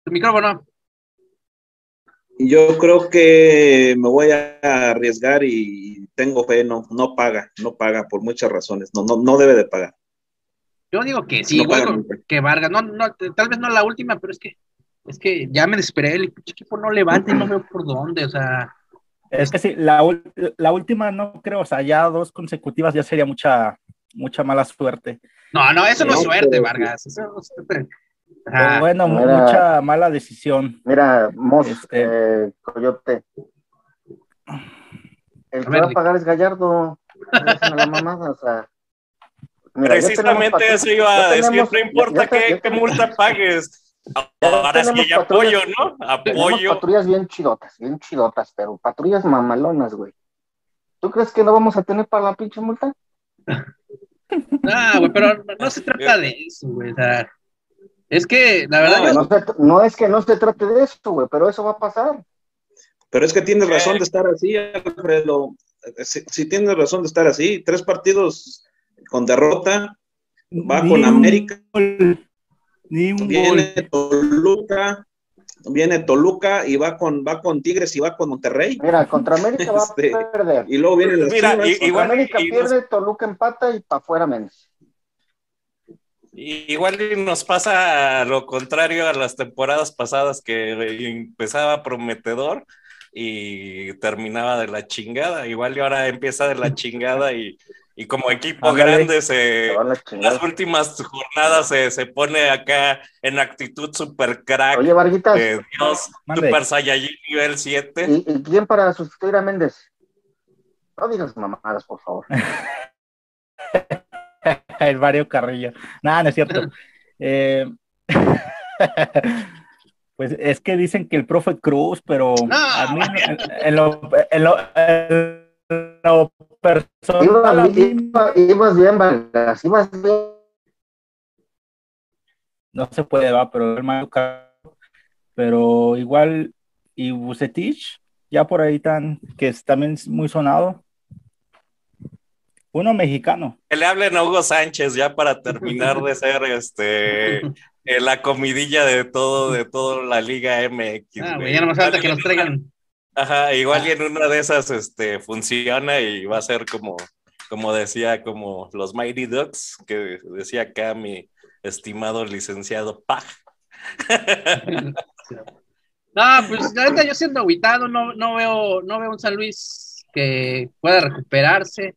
Tu micrófono. Yo creo que me voy a arriesgar y tengo fe, no, no paga, no paga por muchas razones, no, no, no debe de pagar. Yo digo que sí, No que Vargas. No, no, tal vez no la última, pero es que es que ya me desesperé. El equipo no levanta y no veo por dónde. O sea, Es que sí, la, la última no creo, o sea, ya dos consecutivas ya sería mucha, mucha mala suerte. no, no, eso no es No, suerte, pero- Vargas. Eso no es suerte. Pero Ajá. bueno, Mira. mucha mala decisión. Mira, Mos, Este- eh, Coyote. El A que ver, va a pagar es Gallardo. Déjenme la mamada, o sea. Mira, ya tenemos Precisamente eso iba a decir, tenemos- no importa qué, ya qué te- multa pagues. Ahora sí, tenemos apoyo, patrullas. ¿no? Apoyo. patrullas bien chidotas, bien chidotas, pero patrullas mamalonas, güey. ¿Tú crees que no vamos a tener para la pinche multa? Ah, güey, pero no, no se trata de eso, güey. O sea, es que la verdad, No, yo- No, se- no es que no se trate de eso, güey, pero eso va a pasar. Pero es que tienes razón de estar así, Alfredo. Si, si tienes razón de estar así, tres partidos con derrota, va Ni con un América, gol, Ni un viene gol. Toluca, viene Toluca y va con, va con Tigres y va con Monterrey. Mira, contra América va Este, a perder. Y luego viene las Mira, Chivas. y- igual- América y pierde, Toluca empata y para afuera menos. Igual y nos pasa lo contrario a las temporadas pasadas que empezaba prometedor y terminaba de la chingada. Igual y ahora empieza de la chingada y, y como equipo grande Se las últimas jornadas se, se pone acá en actitud super crack Oye, Varguitas, de Dios, Mande. super Saiyajin nivel 7. ¿y, y quién para sustituir a Méndez? No digas mamadas, por favor. El Mario Carrillo. Nada, no es cierto. Eh, pues es que dicen que el profe Cruz, pero a mí, en, en lo, en lo- en lo personal, Ibas, iba- ibas bien, Vargas, ibas bien. no se puede, va, pero el Mario Carrillo. Pero igual, y Bucetich, ya por ahí tan, que es también es muy sonado. Uno mexicano. Que le hablen a Hugo Sánchez ya para terminar de ser este eh, la comidilla de todo, de toda la Liga MX. ah, güey. güey, ya no me falta que nos traigan. una- Ajá, igual y en una de esas este, funciona y va a ser como, como decía, como los Mighty Ducks, que decía acá mi estimado licenciado Paj. No, pues la neta yo siendo aguitado, no, no veo, no veo un San Luis que pueda recuperarse.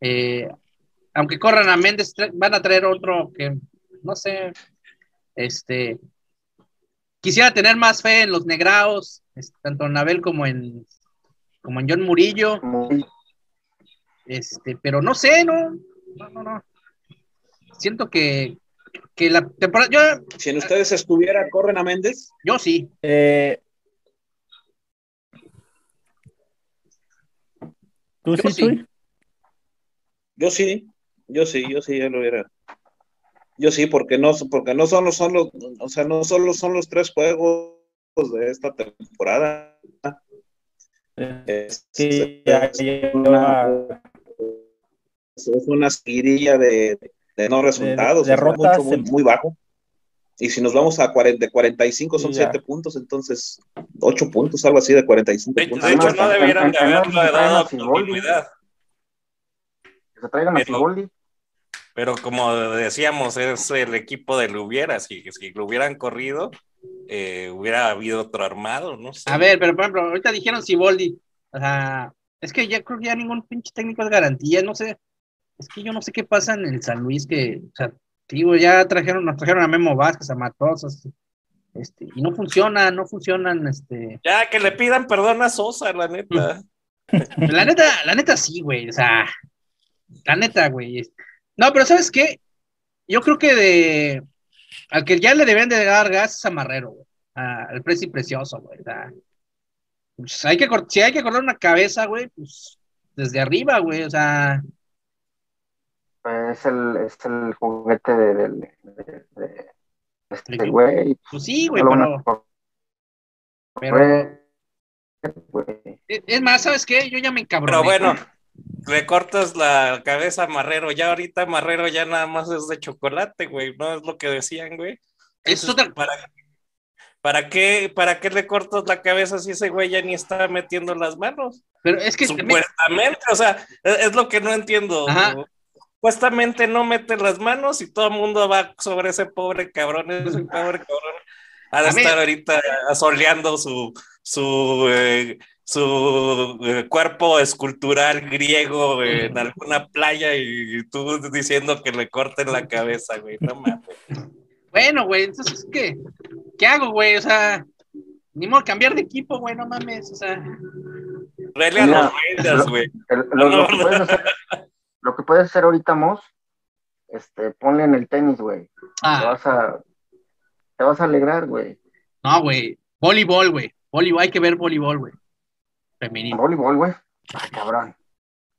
Eh, aunque corran a Méndez, van a traer otro que, no sé, este, quisiera tener más fe en los negraos, tanto en Abel como en, como en John Murillo, este, pero no sé, no, no, no, no. Siento que, que la temporada, yo, Si en ustedes estuviera, corren a Méndez. yo sí, Eh, ¿Tú Yo sí, sí. Yo sí, yo sí, yo sí, ya lo hubiera. Yo sí, porque no, porque no solo son los, o sea, no solo son los tres juegos de esta temporada. Es, Sí, es una, es una de, de no resultados, de derrotas mucho, muy, muy bajo. Y si nos vamos a 40, de 45 son Sí, ya. 7 puntos, entonces 8 puntos, algo así de 45 De, puntos. de hecho, no debieran de haberle dado continuidad. Que se traigan a Pero- Siboldi. Pero como decíamos, es el equipo de Lubiera. Si, si lo hubieran corrido, eh, hubiera habido otro armado, no sé. a ver, pero por ejemplo, ahorita dijeron Siboldi, o sea, es que ya creo que ya ningún pinche técnico es garantía, no sé, es que yo no sé qué pasa en el San Luis, que, o sea, digo, ya trajeron, nos trajeron a Memo Vázquez, a Matosas, este, y no funcionan, no funcionan, este, Ya que le pidan perdón a Sosa, la neta. la neta, la neta sí, güey, o sea, la neta, güey. No, pero ¿sabes qué? Yo creo que de, al que ya le deben de dar gas es a Marrero, güey, al precio precioso, güey, o sea, pues hay que, si hay que cortar una cabeza, güey, pues desde arriba, güey, o sea, Es el, es el juguete de, de, de- de este güey. pues sí, güey, pero, güey. es más, ¿sabes qué? Yo ya me encabroné. Pero bueno, le cortas la cabeza a Marrero. Ya ahorita Marrero ya nada más es de chocolate, güey. No es lo que decían, güey. Es Entonces, otra- ¿para, para qué, ¿Para qué le cortas la cabeza si ese güey ya ni está metiendo las manos? pero es que también- Supuestamente, o sea, es, es lo que no entiendo. Ajá. Supuestamente no mete las manos y todo el mundo va sobre ese pobre cabrón, ese pobre cabrón. Ha de estar ahorita asoleando su, su, eh, su eh, cuerpo escultural griego en alguna playa y, tú diciendo que le corten la cabeza, güey. No mames. Bueno, güey, entonces, ¿qué? ¿Qué hago, güey? O sea, ni modo cambiar de equipo, güey, no mames, o sea, Rele a los Raiders, güey. El- lo, lo que No, puedes hacer, lo que puedes hacer ahorita, Moss, este, ponle en el tenis, güey. Te ah, vas a, te vas a alegrar, güey. no, güey, voleibol, güey, voleibol, hay que ver voleibol, güey, femenino, Voleibol, güey. Ah, cabrón.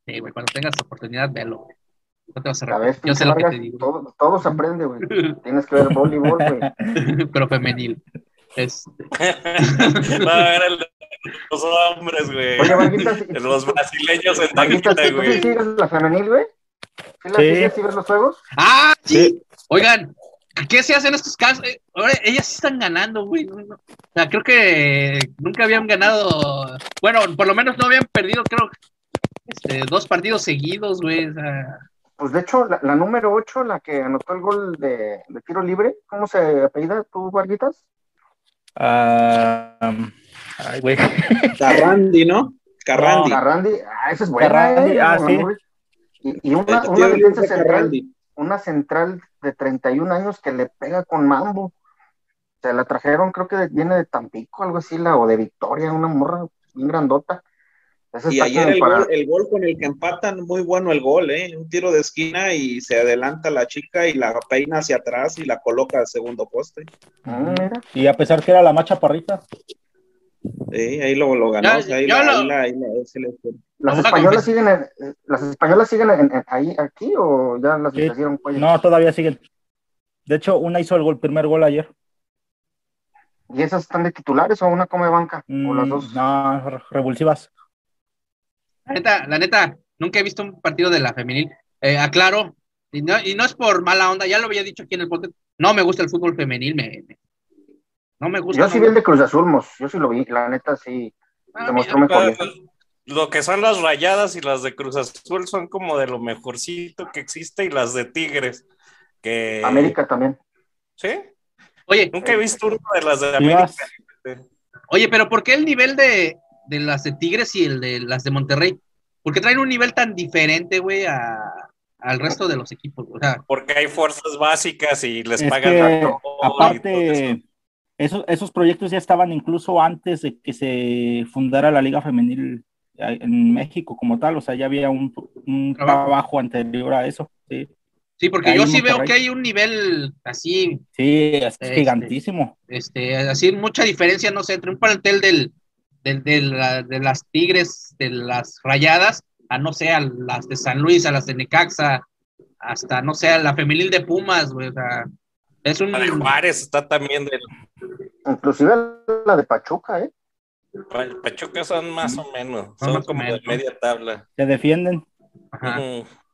sí, güey, cuando tengas oportunidad, velo, güey. no te vas a arrepentir, yo sé lo que te digo, todo, todo se aprende, güey. Tienes que ver voleibol, güey. pero femenil, este, Va a ver el- los hombres, güey. Oye, Varguitas, Los brasileños en Varguitas, taquita, ¿tú sí güey. sigues la femenil, güey? ¿Sí la Sí. sigues y ves los juegos? ¡Ah, sí! Oigan, ¿qué se hacen estos casos? Eh, ahora ellas sí están ganando, güey. no, no. O sea, creo que nunca habían ganado. Bueno, por lo menos no habían perdido, creo, este, dos partidos seguidos, güey. O sea, Pues de hecho, la, la número 8, la que anotó el gol de, de tiro libre, ¿cómo se apellida tú, Varguitas? Ah, um, ay, güey. Carrandi, ¿no? Carrandi. Carrandi, ah, esa es buena, Carrandi, eh, ah, sí. Y, y una, una defensa de central, Carrandi. Una central de 31 años que le pega con mambo. Se la trajeron, creo que de- viene de Tampico, algo así, la, o de Victoria, una morra bien grandota. Esa Y ayer el para- gol, el gol con el que empatan, muy bueno el gol, ¿eh? Un tiro de esquina y se adelanta la chica y la peina hacia atrás y la coloca al segundo poste. Mira. Y a pesar que era la más chaparrita. Sí, ahí lo, lo ganó. Ya, o sea, ahí la- fue. ¿Las españolas siguen, en- las españolas siguen en- en- ahí, aquí o ya las Sí. hicieron cuello? No, todavía siguen. De hecho, una hizo el gol, primer gol ayer. ¿Y esas están de titulares o una come banca? ¿O las Mm, dos? no, re- revulsivas. la neta, la neta, nunca he visto un partido de la femenil. Eh, aclaro, y no, y no es por mala onda, ya lo había dicho aquí en el podcast. No me gusta el fútbol femenil, me, me- no me gusta. Yo sí vi el de Cruz Azul, Mos. Yo sí lo vi, la neta sí. Ah, Se mira, mostró mejor. Lo que son las rayadas y las de Cruz Azul son como de lo mejorcito que existe y las de Tigres. Que... América también. ¿Sí? Oye, Nunca he visto una de las de América. Oye, pero ¿por qué el nivel de, de las de Tigres y el de las de Monterrey? Porque traen un nivel tan diferente, güey, a, al resto de los equipos. O sea, Porque hay fuerzas básicas y les Es pagan que, a todos y todo eso. aparte, esos, esos proyectos ya estaban incluso antes de que se fundara la Liga Femenil en México como tal, o sea, ya había un, un Trabajo. trabajo anterior a eso, sí. sí, porque Ahí yo sí veo que hay un nivel así, Sí, es Este. gigantísimo. este, así mucha diferencia, no sé, entre un plantel del, del, de, la- de las Tigres, de las Rayadas, a no sé, a las de San Luis, a las de Necaxa, hasta, no sé, a la femenil de Pumas, güey, o sea, es un... La de Juárez está también del Inclusive la de Pachuca, ¿eh? Pa- Pachuca son más o menos, Son como de media tabla. Se defienden. Ajá.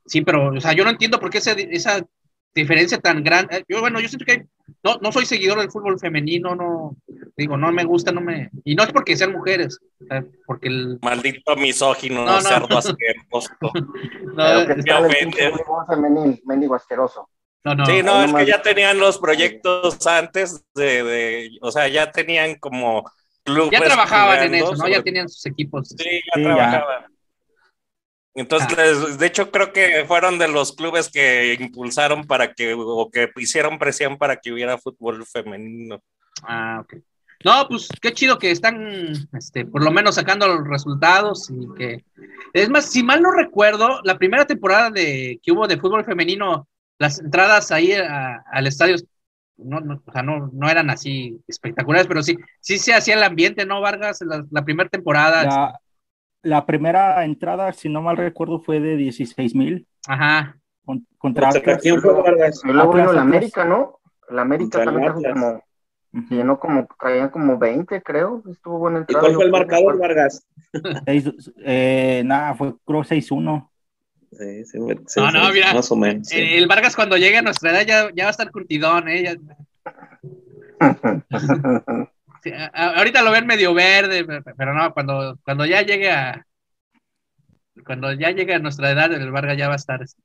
Sí, pero, o sea, yo no entiendo por qué esa, esa diferencia tan grande. Yo, bueno, yo siento que hay- no, no soy seguidor del fútbol femenino, no, digo, no me gusta, no me. Y no es porque sean mujeres, porque el. Maldito misógino, No, no. cerdo asqueroso. No, que ofende. femenil, mendigo asqueroso. no, no. Sí, no, es que ya tenían los proyectos antes de, de- o sea, ya tenían como clubes. ya trabajaban en eso, ¿no? sobre- Ya tenían sus equipos. Sí, ya Sí, ya. trabajaban. Entonces, Ah. les- de hecho, creo que fueron de los clubes que impulsaron para que, o que hicieron presión para que hubiera fútbol femenino. Ah, ok. No, pues qué chido que están, este, por lo menos sacando los resultados y que. Es más, si mal no recuerdo, la primera temporada de que hubo de fútbol femenino, las entradas ahí a- al estadio no, no, o sea, no, no eran así espectaculares, pero sí, sí se hacía el ambiente, ¿no, Vargas? La, la primera temporada. La, la primera entrada, si no mal recuerdo, fue de 16 mil Ajá. contra Atlas. ¿Quién fue Vargas? Y luego Atlas, vino la Atlas. América, ¿no? La América también como, llenó como, traían como 20, creo. Estuvo buena ¿Y entrada. cuál yo fue el marcador, Vargas? Seis- eh, nada, fue creo 6-1. Sí, sí, sí, No, no, sí, mira, Más o menos. sí. El Vargas cuando llegue a nuestra edad ya, ya va a estar curtidón, ¿eh? Ya- sí, a- a- ahorita lo ven medio verde, pe- pero no, cuando, cuando ya llegue a cuando ya llegue a nuestra edad, el Vargas ya va a estar este,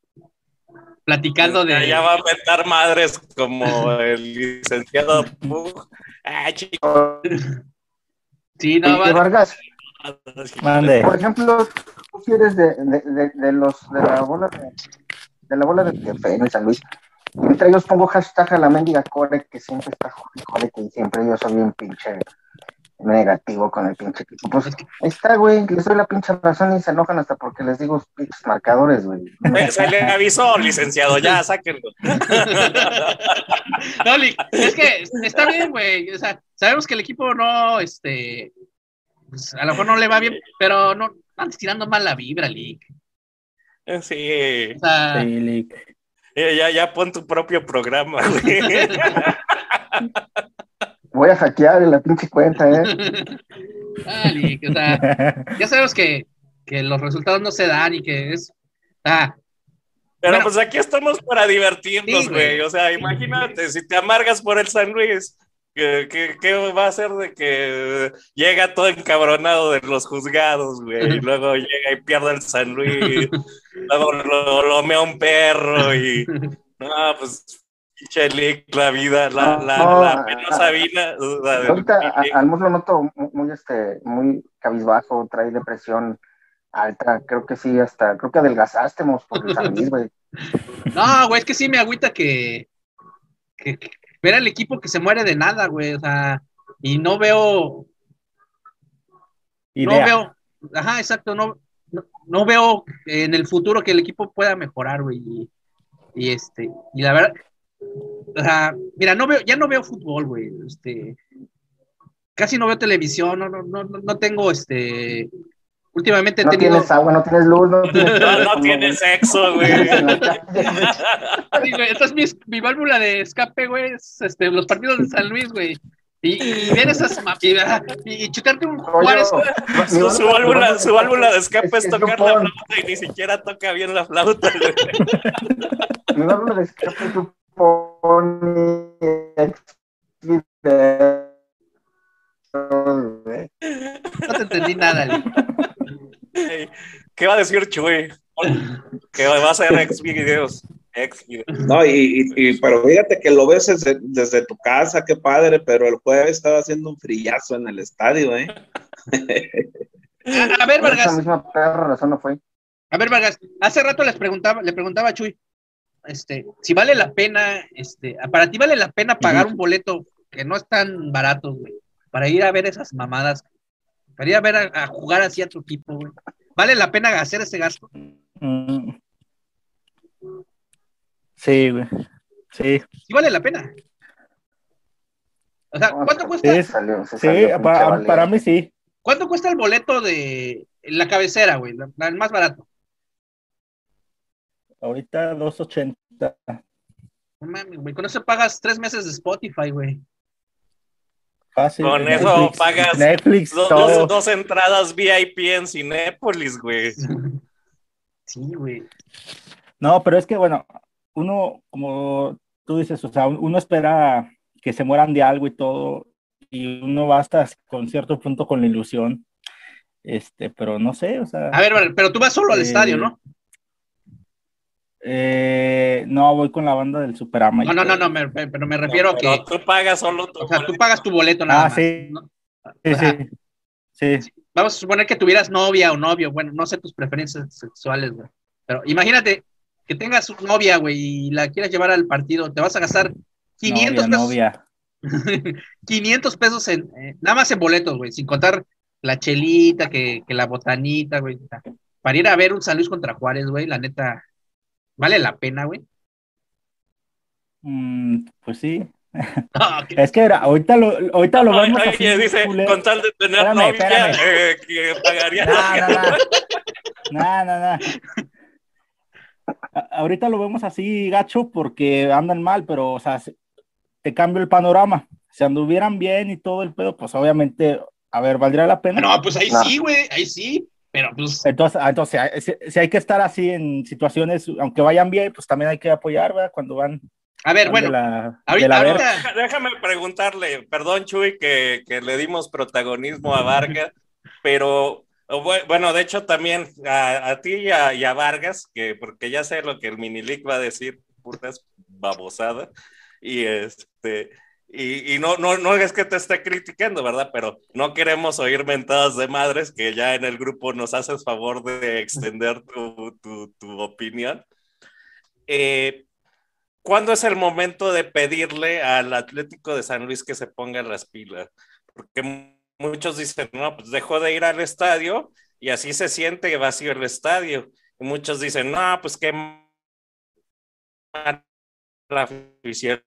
platicando de ya va a meter madres como el licenciado Pug. Ah, chico. sí, no, Vargas, Mande. por ejemplo, tú si eres de, de, de, de los de la bola de, de la bola de, de Fénix, San Luis. Entre ellos pongo hashtag a la mendiga core que siempre está jode, que siempre yo soy bien pinche negativo con el pinche equipo. Pues ahí está, güey, les doy la pinche razón y se enojan hasta porque les digo pinches marcadores, güey. Se, le avisó, licenciado, ya sáquenlo. no, es que está bien, güey. O sea, sabemos que el equipo no, este, pues, a lo mejor no le va bien, pero no andas tirando mal la vibra, Lick. Sí, O sea, Sí, Lick. Ya, ya pon tu propio programa, güey. Voy a hackear la pinche cuenta, ¿eh? ah, Lick, o sea, ya sabemos que, que los resultados no se dan y que es. Ah, Pero Bueno. pues aquí estamos para divertirnos, Sí, güey. güey. O sea, imagínate, si te amargas por el San Luis, ¿qué, qué, qué va a hacer de que llega todo encabronado de los juzgados, güey? Y luego llega y pierde el San Luis, luego lo, lo mea un perro y... No, pues... pinche Lick, la vida, la, la, No, la ah, penosa ah, vida. la del Ahorita a- al Mus lo noto mu- muy, este, muy cabizbajo, trae depresión alta, creo que sí, hasta, creo que adelgazaste, Mus, por el San Luis, güey. no, güey, es que sí me agüita que, que, que ver al equipo que se muere de nada, güey. O sea, y no veo, no Idea. veo, ajá, exacto, no, no, no veo en el futuro que el equipo pueda mejorar, güey. Y, y, este, y la verdad, o sea, mira, no veo, ya no veo fútbol, güey. Este, casi no veo televisión, no, no, no, no no tengo este. Últimamente he No tenido. tienes agua, no tienes luz, no tienes... No, no tiene sexo, güey. Sí, güey, entonces mi, mi válvula de escape, güey, es este, los partidos de San Luis, güey. Y, y ver esas ma- y, y, y chutarte un Juárez. Su, su válvula, su válvula de escape es- es es tocar la flauta y ni siquiera toca bien la flauta, güey. Mi válvula de escape supone güey. No te entendí nada, Lee. ¿Qué va a decir Chuy? Que va a ser ex videos. Ex videos. No, y, y- y- pero fíjate que lo ves desde, desde tu casa, qué padre, pero el jueves estaba haciendo un frillazo en el estadio, ¿eh? A, a ver, Por esa Vargas, misma perra razón no fue. A ver, Vargas, hace rato les preguntaba, le preguntaba a Chuy, este, si vale la pena, este, para ti vale la pena pagar un boleto que no es tan barato, güey, para ir a ver esas mamadas, para ir a ver a, jugar así a tu equipo, güey. ¿Vale la pena hacer ese gasto? Mm. Sí, güey. Sí. Sí vale la pena. O sea, ¿cuánto cuesta? Sí, para, mí sí. ¿Cuánto cuesta el boleto de la cabecera, güey? el más barato. Ahorita 2.80. No mames, güey. Con eso pagas tres meses de Spotify, güey. Fácil. Con eso pagas Netflix, dos, entradas VIP en Cinépolis, güey. Sí, güey. No, pero es que, bueno, uno, como tú dices, o sea, uno espera que se mueran de algo y todo, y uno va hasta con cierto punto con la ilusión. Este, pero no sé, o sea. A ver, pero tú vas solo al estadio, ¿no? Eh, no, voy con la banda del Superama. No, no, no, no, pero me refiero a que. Tú pagas solo tu O sea, tú pagas tu boleto nada ah, más. Sí. sí, sí. Vamos a suponer que tuvieras novia o novio, bueno, no sé tus preferencias sexuales, güey. Pero imagínate que tengas novia, güey, y la quieras llevar al partido, te vas a gastar 500 pesos. Novia. 500 pesos en, eh, nada más en boletos, güey, sin contar la chelita, que, que la botanita, güey. Para ir a ver un San Luis contra Juárez, güey, la neta, ¿Vale la pena, güey? Mm, pues sí. Ah, es que ahorita lo, ahorita lo vemos así. dice, con tal de tener espérame, novia, eh, que pagaría. No, no, no. Ahorita lo vemos así, gacho, porque andan mal, pero, o sea, te cambio el panorama. Si anduvieran bien y todo el pedo, pues obviamente, a ver, ¿valdría la pena? No, pues ahí sí, güey, ahí sí. Pero pues. Entonces, ah, entonces si, hay que estar así en situaciones, aunque vayan bien, pues también hay que apoyar, ¿verdad? Cuando van. A ver, bueno, ahorita, déjame preguntarle, perdón Chuy, que, que, le dimos protagonismo a Vargas, pero bueno, de hecho también a, a ti y a, y a, Vargas, que porque ya sé lo que el Minilic va a decir, putas babosada, y este, y, no, no, no es que te esté criticando, ¿verdad? Pero no queremos oír mentadas de madres que ya en el grupo nos haces favor de extender tu, tu, tu opinión. Eh, ¿Cuándo es el momento de pedirle al Atlético de San Luis que se ponga las pilas? Porque muchos dicen, no, pues dejó de ir al estadio y así se siente vacío el estadio. Y muchos dicen, no, pues qué mala afición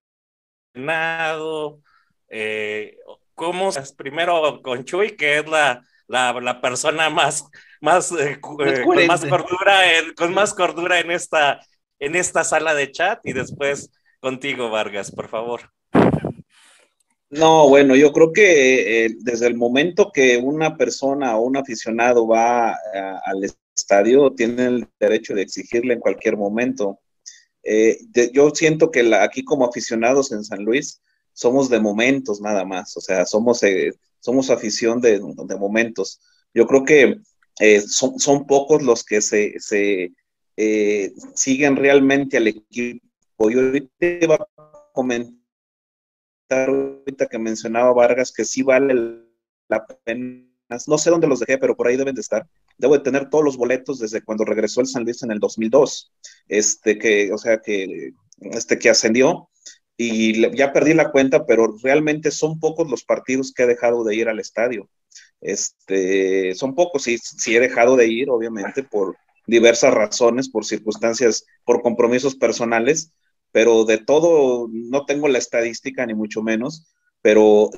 eh, ¿Cómo primero con Chuy, que es la, la, persona más, más, eh, eh, con más cordura, en, con más cordura en esta, en esta sala de chat, y después contigo, Vargas, por favor. No, bueno, yo creo que desde el momento que una persona o un aficionado va al estadio, tiene el derecho de exigirle en cualquier momento. Eh, yo siento que aquí como aficionados en San Luis somos de momentos nada más, o sea, somos, eh, somos afición de, momentos. Yo creo que eh, son, son, pocos los que se, se siguen realmente al equipo. Yo ahorita iba a comentar, ahorita que mencionaba Vargas, que sí vale la pena, no sé dónde los dejé, pero por ahí deben de estar debo de tener todos los boletos desde cuando regresó el San Luis en el 2002, este que, o sea, que, este que ascendió y ya perdí la cuenta, pero realmente son pocos los partidos que he dejado de ir al estadio. Este, son pocos, sí, sí he dejado de ir, obviamente, por diversas razones, por circunstancias, por compromisos personales, pero de todo no tengo la estadística, ni mucho menos, pero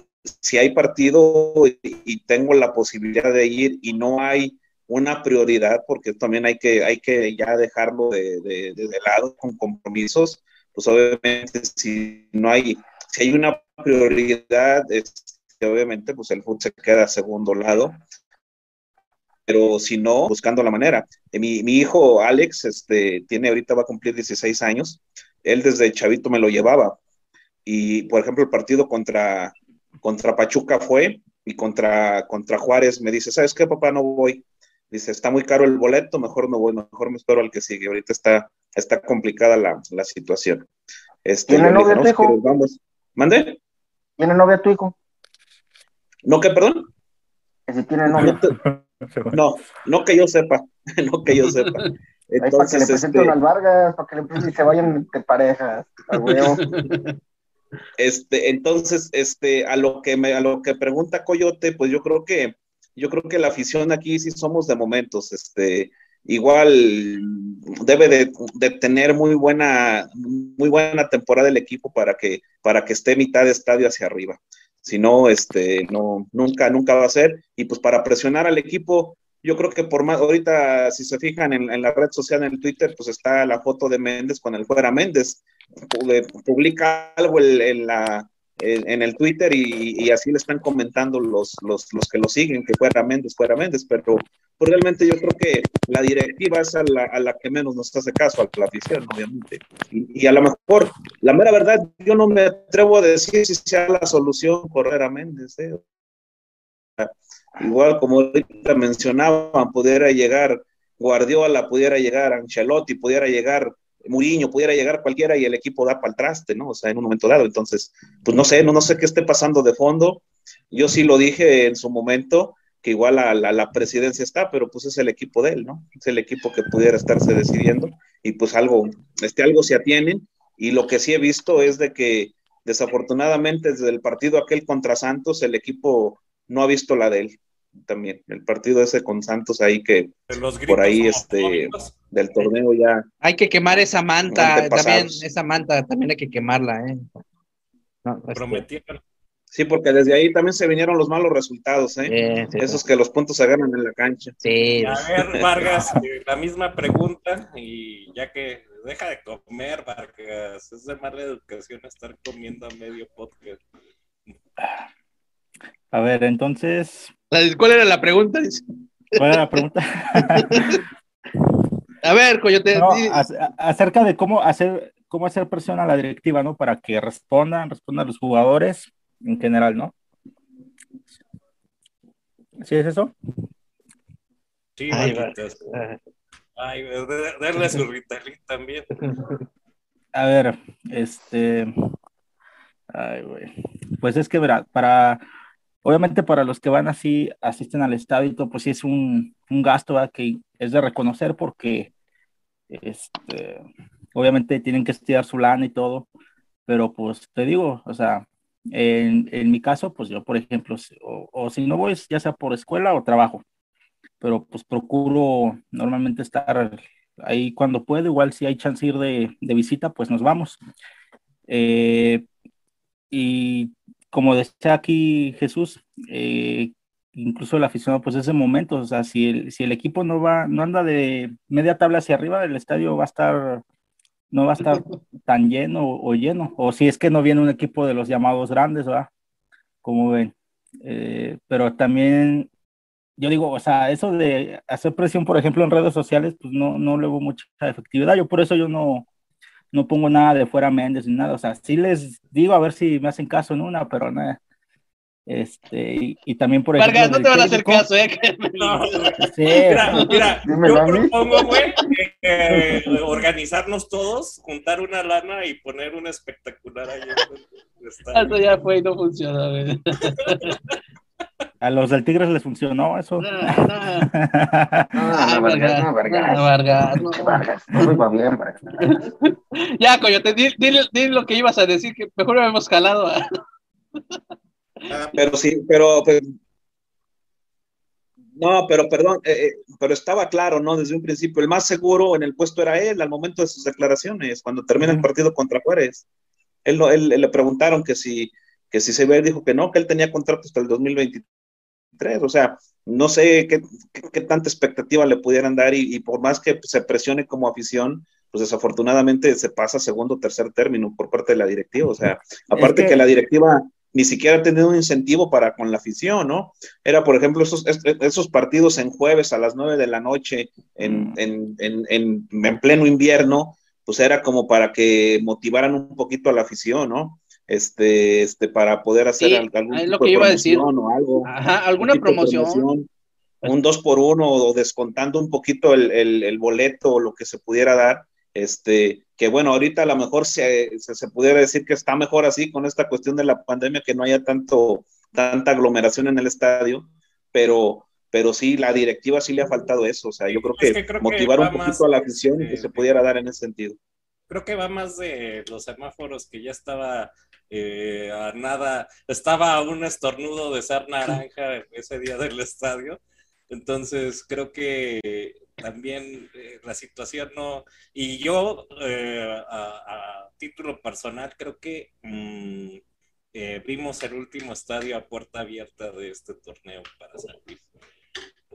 si hay partido y tengo la posibilidad de ir y no hay una prioridad, porque también hay que, hay que ya dejarlo de, de, lado con compromisos, pues obviamente si no hay, si hay una prioridad, este, obviamente pues el fútbol se queda a segundo lado, pero si no, buscando la manera. Eh, mi, mi, hijo Alex, este, tiene ahorita va a cumplir 16 años, él desde chavito me lo llevaba, y por ejemplo el partido contra, contra Pachuca fue, y contra, contra Juárez me dice, ¿sabes qué, papá? No voy dice, está muy caro el boleto, mejor no voy, mejor me espero al que sigue. Ahorita está, está complicada la, la situación. Este, ¿Tiene novia tu hijo? Vamos. ¿Mande? ¿Tiene novia tu hijo? ¿No qué, perdón? Que si tiene novia. No, no que yo sepa, no que yo sepa. Entonces, para que le presenten este... Vargas, para que le se vayan de parejas, Este, entonces, este, a lo que me, a lo que pregunta Coyote, pues yo creo que, yo creo que la afición aquí sí somos de momentos, este, igual debe de, tener muy buena, muy buena temporada el equipo para que, para que esté mitad de estadio hacia arriba. Si no, este, no, nunca, nunca va a ser. Y pues para presionar al equipo, yo creo que por más, ahorita si se fijan en, en la red social, en el Twitter, pues está la foto de Méndez con el fuera Méndez. Publica algo en, la, en, el Twitter y, así le están comentando los, los, los, que lo siguen, que fuera Méndez, fuera Méndez, pero pues realmente yo creo que la directiva es a la, a la que menos nos hace caso, a la afición, obviamente. Y, y, a lo mejor, la mera verdad, yo no me atrevo a decir si sea la solución correr a Méndez. ¿eh? Igual como ahorita mencionaban, pudiera llegar Guardiola, pudiera llegar Ancelotti, pudiera llegar Muriño, pudiera llegar cualquiera y el equipo da para el traste, ¿no? O sea, en un momento dado. Entonces, pues no sé, no, no sé qué esté pasando de fondo. Yo sí lo dije en su momento, que igual a la, presidencia está, pero pues es el equipo de él, ¿no? Es el equipo que pudiera estarse decidiendo y pues algo, este, algo se atienen. Y lo que sí he visto es de que desafortunadamente desde el partido aquel contra Santos, el equipo no ha visto la de él también. El partido ese con Santos ahí que por ahí este del torneo ya. Hay que quemar esa manta, también esa manta también hay que quemarla, ¿eh? Este, sí, porque desde ahí también se vinieron los malos resultados, ¿eh? Esos que los puntos se ganan en la cancha. Sí. A ver, Vargas, eh, la misma pregunta, y ya que deja de comer, Vargas, es de mala educación estar comiendo a medio podcast. A ver, entonces. ¿Cuál era la pregunta? ¿Cuál era la pregunta? a ver, Coyote. No, acerca de cómo hacer, cómo hacer presión a la directiva, ¿no? Para que respondan, respondan los jugadores en general, ¿no? ¿Sí es eso? Sí, Ay, Ay, darle su Ritalin también. A ver, este. Ay, güey. Pues es que, verá, para Obviamente para los que van así, asisten al estadio, pues sí es un, un gasto que es de reconocer porque este, obviamente tienen que estudiar su lana y todo, pero pues te digo, o sea, en, en mi caso, pues yo, por ejemplo, o, o, si no voy, ya sea por escuela o trabajo, pero pues procuro normalmente estar ahí cuando puedo, igual si hay chance de ir de, de visita, pues nos vamos. Eh, y como decía aquí Jesús, eh, incluso el aficionado, pues ese momento, o sea, si el, si el equipo no va, no anda de media tabla hacia arriba, el estadio va a estar, no va a estar tan lleno o lleno, o si es que no viene un equipo de los llamados grandes, ¿verdad? Como ven. Eh, pero también, yo digo, o sea, eso de hacer presión, por ejemplo, en redes sociales, pues no, no le hubo mucha efectividad. Yo por eso yo no, no pongo nada de fuera Méndez ni nada, o sea, sí les digo a ver si me hacen caso en una, pero nada. Este, y, también por ejemplo. Vargas, no te van a hacer caso, ¿eh? sí. Mira, mira yo propongo, güey, que, organizarnos todos, juntar una lana y poner una espectacular ahí. Eso ya fue y no funcionó, güey. A los del Tigres les funcionó eso. No, no. no, Vargas, no, Vargas. No, Vargas. No, Vargas. No bien, Vargas. Ya, Coyote, dile, dile, lo que ibas a decir, que mejor lo hemos jalado. Pero sí, pero, pero no, pero perdón, eh, eh, pero estaba claro, ¿no? Desde un principio, el más seguro en el puesto era él al momento de sus declaraciones, cuando termina el partido contra Juárez. Él, él, le preguntaron que si, que si se ve, dijo que no, que él tenía contrato hasta el 2023 o sea, no sé qué, qué, tanta expectativa le pudieran dar y, por más que se presione como afición, pues desafortunadamente se pasa segundo o tercer término por parte de la directiva. O sea, aparte que... la directiva ni siquiera ha tenido un incentivo para con la afición, ¿no? Era, por ejemplo, esos, esos partidos en jueves a las nueve de la noche en, en, en, en, pleno invierno, pues era como para que motivaran un poquito a la afición, ¿no? Este, este, para poder hacer algún tipo de promoción o algo. Ajá, alguna promoción. Un dos por uno o descontando un poquito el, el, el, boleto o lo que se pudiera dar. Este, que bueno, ahorita a lo mejor se, se, pudiera decir que está mejor así con esta cuestión de la pandemia, que no haya tanto, tanta aglomeración en el estadio, pero, pero sí, la directiva sí le ha faltado eso, o sea, yo creo que motivar un poquito a la afición y que se pudiera dar en ese sentido. Creo que va más de los semáforos que ya estaba eh, a nada, estaba a un estornudo de ser naranja ese día del estadio, entonces creo que también eh, la situación no, y yo eh, a, título personal creo que mm, vimos el último estadio a puerta abierta de este torneo para San Luis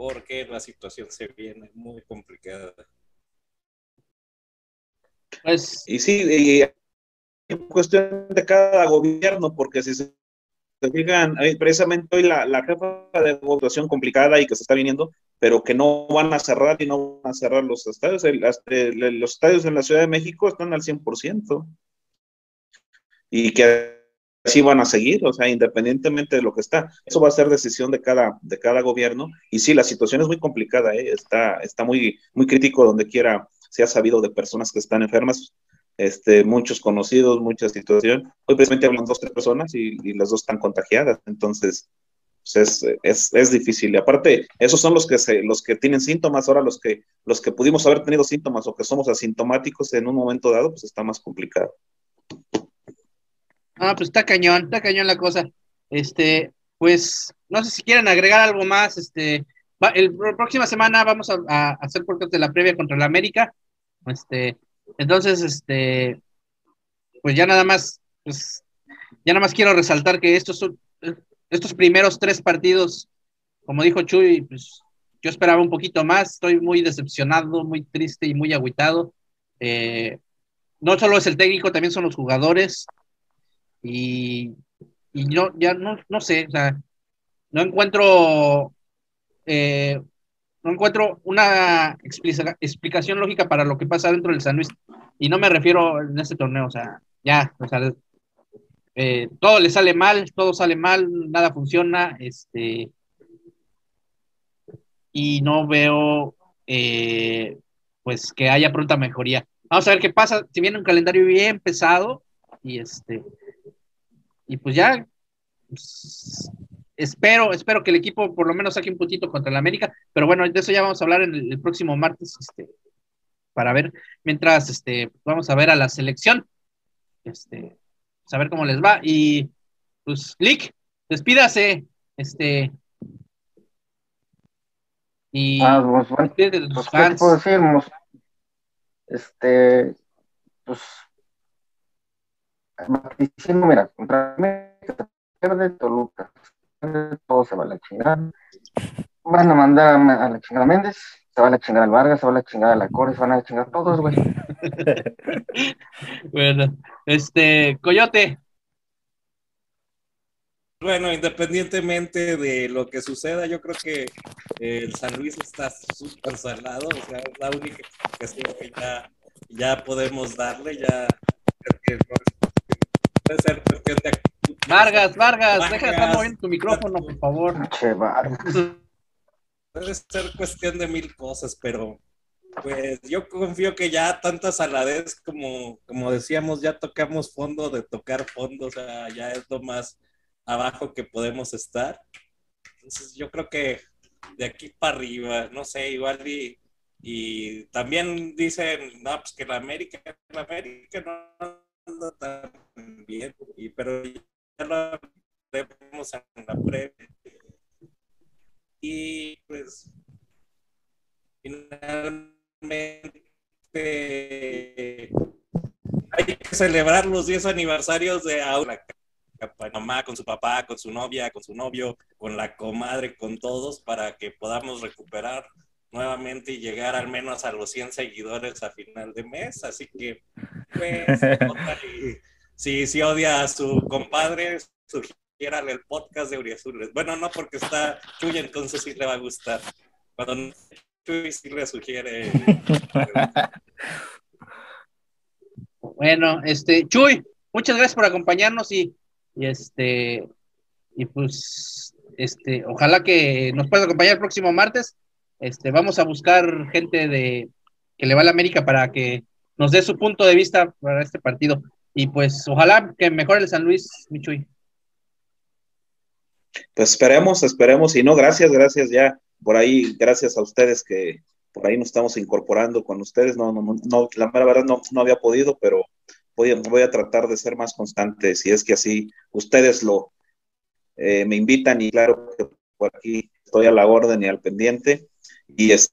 porque la situación se viene muy complicada. Pues, y sí, y cuestión de cada gobierno, porque si se fijan, precisamente hoy la, la jefa de votación complicada y que se está viniendo, pero que no van a cerrar y no van a cerrar los estadios. los estadios en la Ciudad de México están al 100%. Y que así van a seguir, o sea, independientemente de lo que está. Eso va a ser decisión de cada, de cada gobierno. Y sí, la situación es muy complicada, ¿eh? está, está muy, muy crítico donde quiera se ha sabido de personas que están enfermas, este, muchos conocidos, mucha situación. Hoy precisamente hablan dos, tres personas y, las dos están contagiadas, entonces pues es, es, difícil. Y aparte, esos son los que, se, los que tienen síntomas, ahora los que, los que pudimos haber tenido síntomas o que somos asintomáticos en un momento dado, pues está más complicado. Ah, pues está cañón, está cañón la cosa. Este, pues, no sé si quieren agregar algo más. Este, el próxima semana vamos a, hacer podcast de la previa contra la América. Este, entonces, este, pues ya nada más, pues, ya nada más quiero resaltar que estos estos primeros tres partidos, como dijo Chuy, pues yo esperaba un poquito más. Estoy muy decepcionado, muy triste y muy agüitado. Eh, no solo es el técnico, también son los jugadores y, y yo ya no, no sé, o sea, no encuentro, eh, no encuentro una explicación lógica para lo que pasa dentro del San Luis. Y no me refiero en este torneo, o sea, ya, o sea, eh, todo le sale mal, todo sale mal, nada funciona, este, y no veo, eh, pues, que haya pronta mejoría. Vamos a ver qué pasa, si viene un calendario bien pesado, y este, y pues ya pues, espero, espero que el equipo por lo menos saque un puntito contra el América, pero bueno, de eso ya vamos a hablar en el, próximo martes, este, para ver, mientras este, vamos a ver a la selección, este, saber pues, cómo les va, y pues, Lick, despídase, este, y ah, pues, bueno, de pues, ¿qué puedo decir? Este, pues mira, contra América pierde Toluca, todo se va a la chingada. Van a mandar a, la chingada Méndez, se va a la chingada al Vargas, se va a la chingada a la Core, se van a chingar todos, güey. bueno, este, Coyote. Bueno, independientemente de lo que suceda, yo creo que el San Luis está súper salado, o sea, es la única explicación que ya, ya podemos darle, ya Vargas, Vargas, deja de estar moviendo tu micrófono, por favor. Puede ser cuestión de mil cosas, pero pues yo confío que ya tanta saladez como, como decíamos, ya tocamos fondo de tocar fondo, o sea, ya es lo más abajo que podemos estar. Entonces yo creo que de aquí para arriba, no sé, igual y, y también dicen, no, pues que la América, la América no también, y, pero lo vemos en la previa. Y pues finalmente hay que celebrar los 10 aniversarios de Aura. Mamá con su papá, con su novia, con su novio, con la comadre, con todos, para que podamos recuperar nuevamente y llegar al menos a los 100 seguidores a final de mes. Así que, pues, si, si odia a su compadre, sugiérale el podcast de Uriazules. Bueno, no porque está Chuy, entonces sí le va a gustar. Cuando Chuy sí le sugiere. bueno, este, Chuy, muchas gracias por acompañarnos y, y este, y pues, este, ojalá que nos puedas acompañar el próximo martes este, vamos a buscar gente de que le va a la América para que nos dé su punto de vista para este partido. Y pues ojalá que mejore el San Luis, Michuy. Pues esperemos, esperemos. Y no, gracias, gracias. Ya, por ahí, gracias a ustedes que por ahí nos estamos incorporando con ustedes. No, no, no la verdad no, no había podido, pero voy a, voy a tratar de ser más constante si es que así ustedes lo eh, me invitan y claro que por aquí estoy a la orden y al pendiente. Y, este,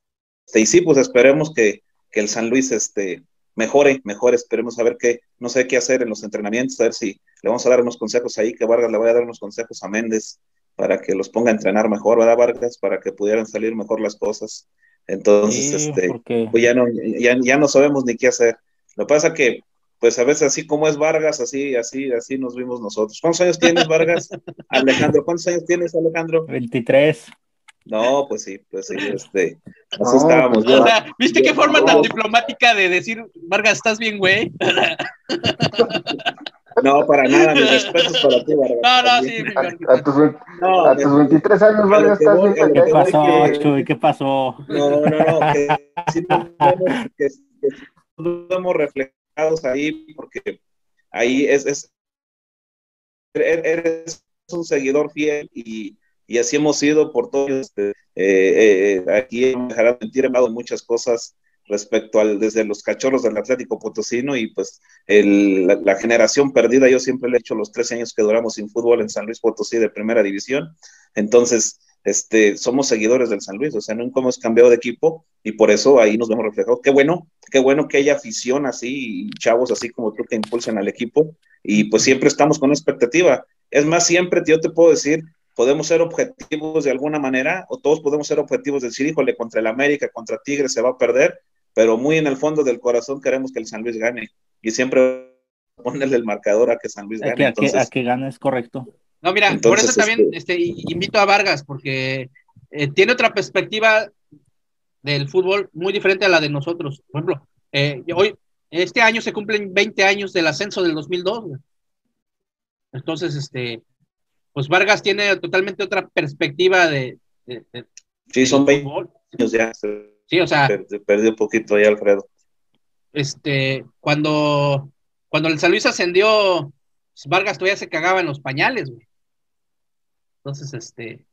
y sí, pues esperemos que, que el San Luis este, mejore, mejore, esperemos a ver qué, no sé qué hacer en los entrenamientos, a ver si le vamos a dar unos consejos ahí, que Vargas le voy a dar unos consejos a Méndez para que los ponga a entrenar mejor, ¿verdad, Vargas? Para que pudieran salir mejor las cosas. Entonces, este, pues ya no, ya, ya no sabemos ni qué hacer. Lo que pasa que, pues a veces así como es Vargas, así, así, así nos vimos nosotros. ¿Cuántos años tienes, Vargas? Alejandro, ¿cuántos años tienes, Alejandro? 23. No, pues sí, pues sí, este, así estábamos. O sea, ¿viste qué forma tan diplomática de decir, Vargas, estás bien, güey? No, para nada, mis respetos para ti, Vargas. No, no, sí, a, a, tus, no, a tus 23 años, Vargas, estás bien. ¿Qué pasó, Chuy? ¿Qué pasó? No, no, no, que sí nos vemos, que, que nos vemos reflejados ahí, porque ahí es, es eres un seguidor fiel y y así hemos sido por todo. Este, eh, eh, aquí me dejará mentir, he hablado muchas cosas respecto al desde los cachorros del Atlético Potosino y pues el, la, generación perdida, yo siempre le he hecho los 13 años que duramos sin fútbol en San Luis Potosí de primera división, entonces este, somos seguidores del San Luis, o sea, nunca hemos cambiado de equipo y por eso ahí nos vemos reflejados. Qué bueno, qué bueno que haya afición así y chavos así como tú que impulsan al equipo y pues siempre estamos con expectativa. Es más, siempre yo te puedo decir, podemos ser objetivos de alguna manera, o todos podemos ser objetivos de decir, híjole, contra el América, contra Tigres se va a perder, pero muy en el fondo del corazón queremos que el San Luis gane. Y siempre ponerle el marcador a que San Luis gane. A que, a que, gane es correcto. No, mira, por eso también este, este invito a Vargas, porque eh, tiene otra perspectiva del fútbol muy diferente a la de nosotros. Por ejemplo, eh, hoy, este año se cumplen 20 años del ascenso del 2002. Entonces, este, pues Vargas tiene totalmente otra perspectiva de... sí, son 20 años ya. Sí, o sea... Perdió un poquito ahí, Alfredo. Este, cuando, cuando el San Luis ascendió, pues, Vargas todavía se cagaba en los pañales, güey. Entonces, este,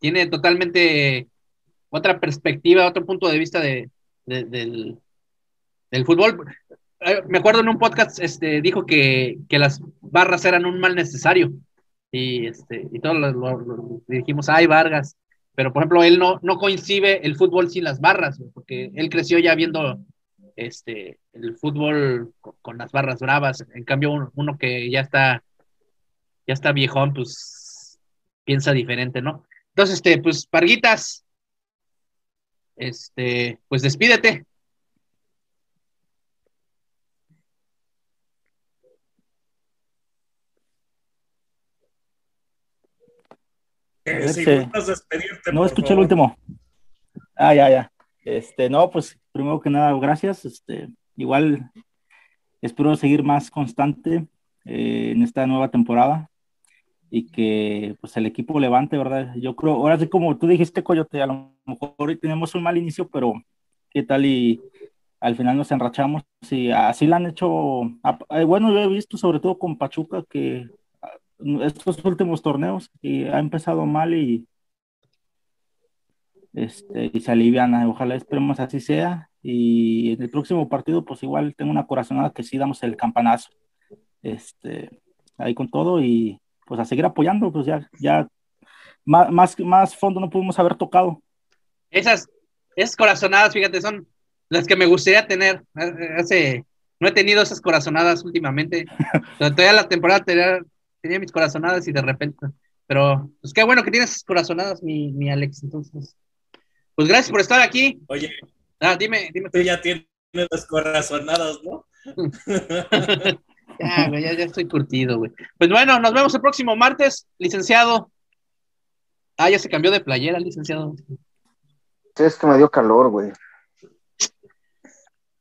tiene totalmente otra perspectiva, otro punto de vista de, del, del, fútbol. Eh, me acuerdo en un podcast, este, dijo que, que las barras eran un mal necesario y, este, y todos lo, dijimos, ay, Vargas, pero por ejemplo, él no, no coincide el fútbol sin las barras, porque él creció ya viendo este, el fútbol con, las barras bravas, en cambio uno, que ya está, ya está viejón, pues piensa diferente, ¿no? Entonces, este, pues, Parguitas, este, pues despídete. Este, no escuché el último. Ah, ya, ya. Este, no, pues primero que nada, gracias. Este, igual espero seguir más constante eh, en esta nueva temporada y que pues el equipo levante, ¿verdad? Yo creo, ahora sí como tú dijiste, Coyote, a lo mejor hoy tenemos un mal inicio, pero qué tal y al final nos enrachamos y así lo han hecho, eh, bueno, yo he visto sobre todo con Pachuca que estos últimos torneos y ha empezado mal y, este, y se alivian. Ojalá esperemos así sea. Y en el próximo partido, pues igual tengo una corazonada que sí damos el campanazo. Este, ahí con todo y pues a seguir apoyando, pues ya, ya más, más, más fondo no pudimos haber tocado. Esas, esas corazonadas, fíjate, son las que me gustaría tener. Hace, no he tenido esas corazonadas últimamente. Todavía la temporada tenía mis corazonadas y de repente, pero pues qué bueno que tienes corazonadas, mi, mi Alex, entonces. Pues gracias por estar aquí. Oye, ah, dime, dime. Tú ya tienes las corazonadas, ¿no? ya, güey, ya, ya, estoy curtido, güey. Pues bueno, nos vemos el próximo martes, licenciado. Ah, ya se cambió de playera, licenciado. Sí, es que me dio calor, güey.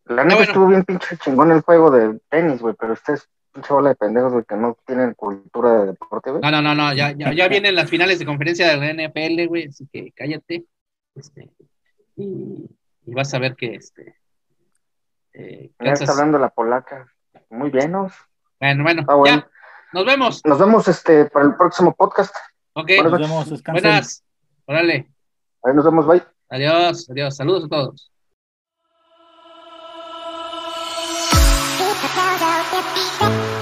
La neta estuvo bien pinche chingón el juego de tenis, güey, pero ustedes pinche bola de pendejos, que no tienen cultura de deporte, güey. No, no, no, no, ya, ya, ya vienen las finales de conferencia de la NFL, güey, así que cállate. Este, y, y vas a ver que este. Eh, ya está hablando la polaca. Muy bien, ¿no? Bueno, bueno, ya. Nos vemos. Nos vemos este para el próximo podcast. Ok. Nos vemos, descansen. Buenas. Órale. Ahí nos vemos, bye. Adiós, adiós. Saludos a todos. Bye.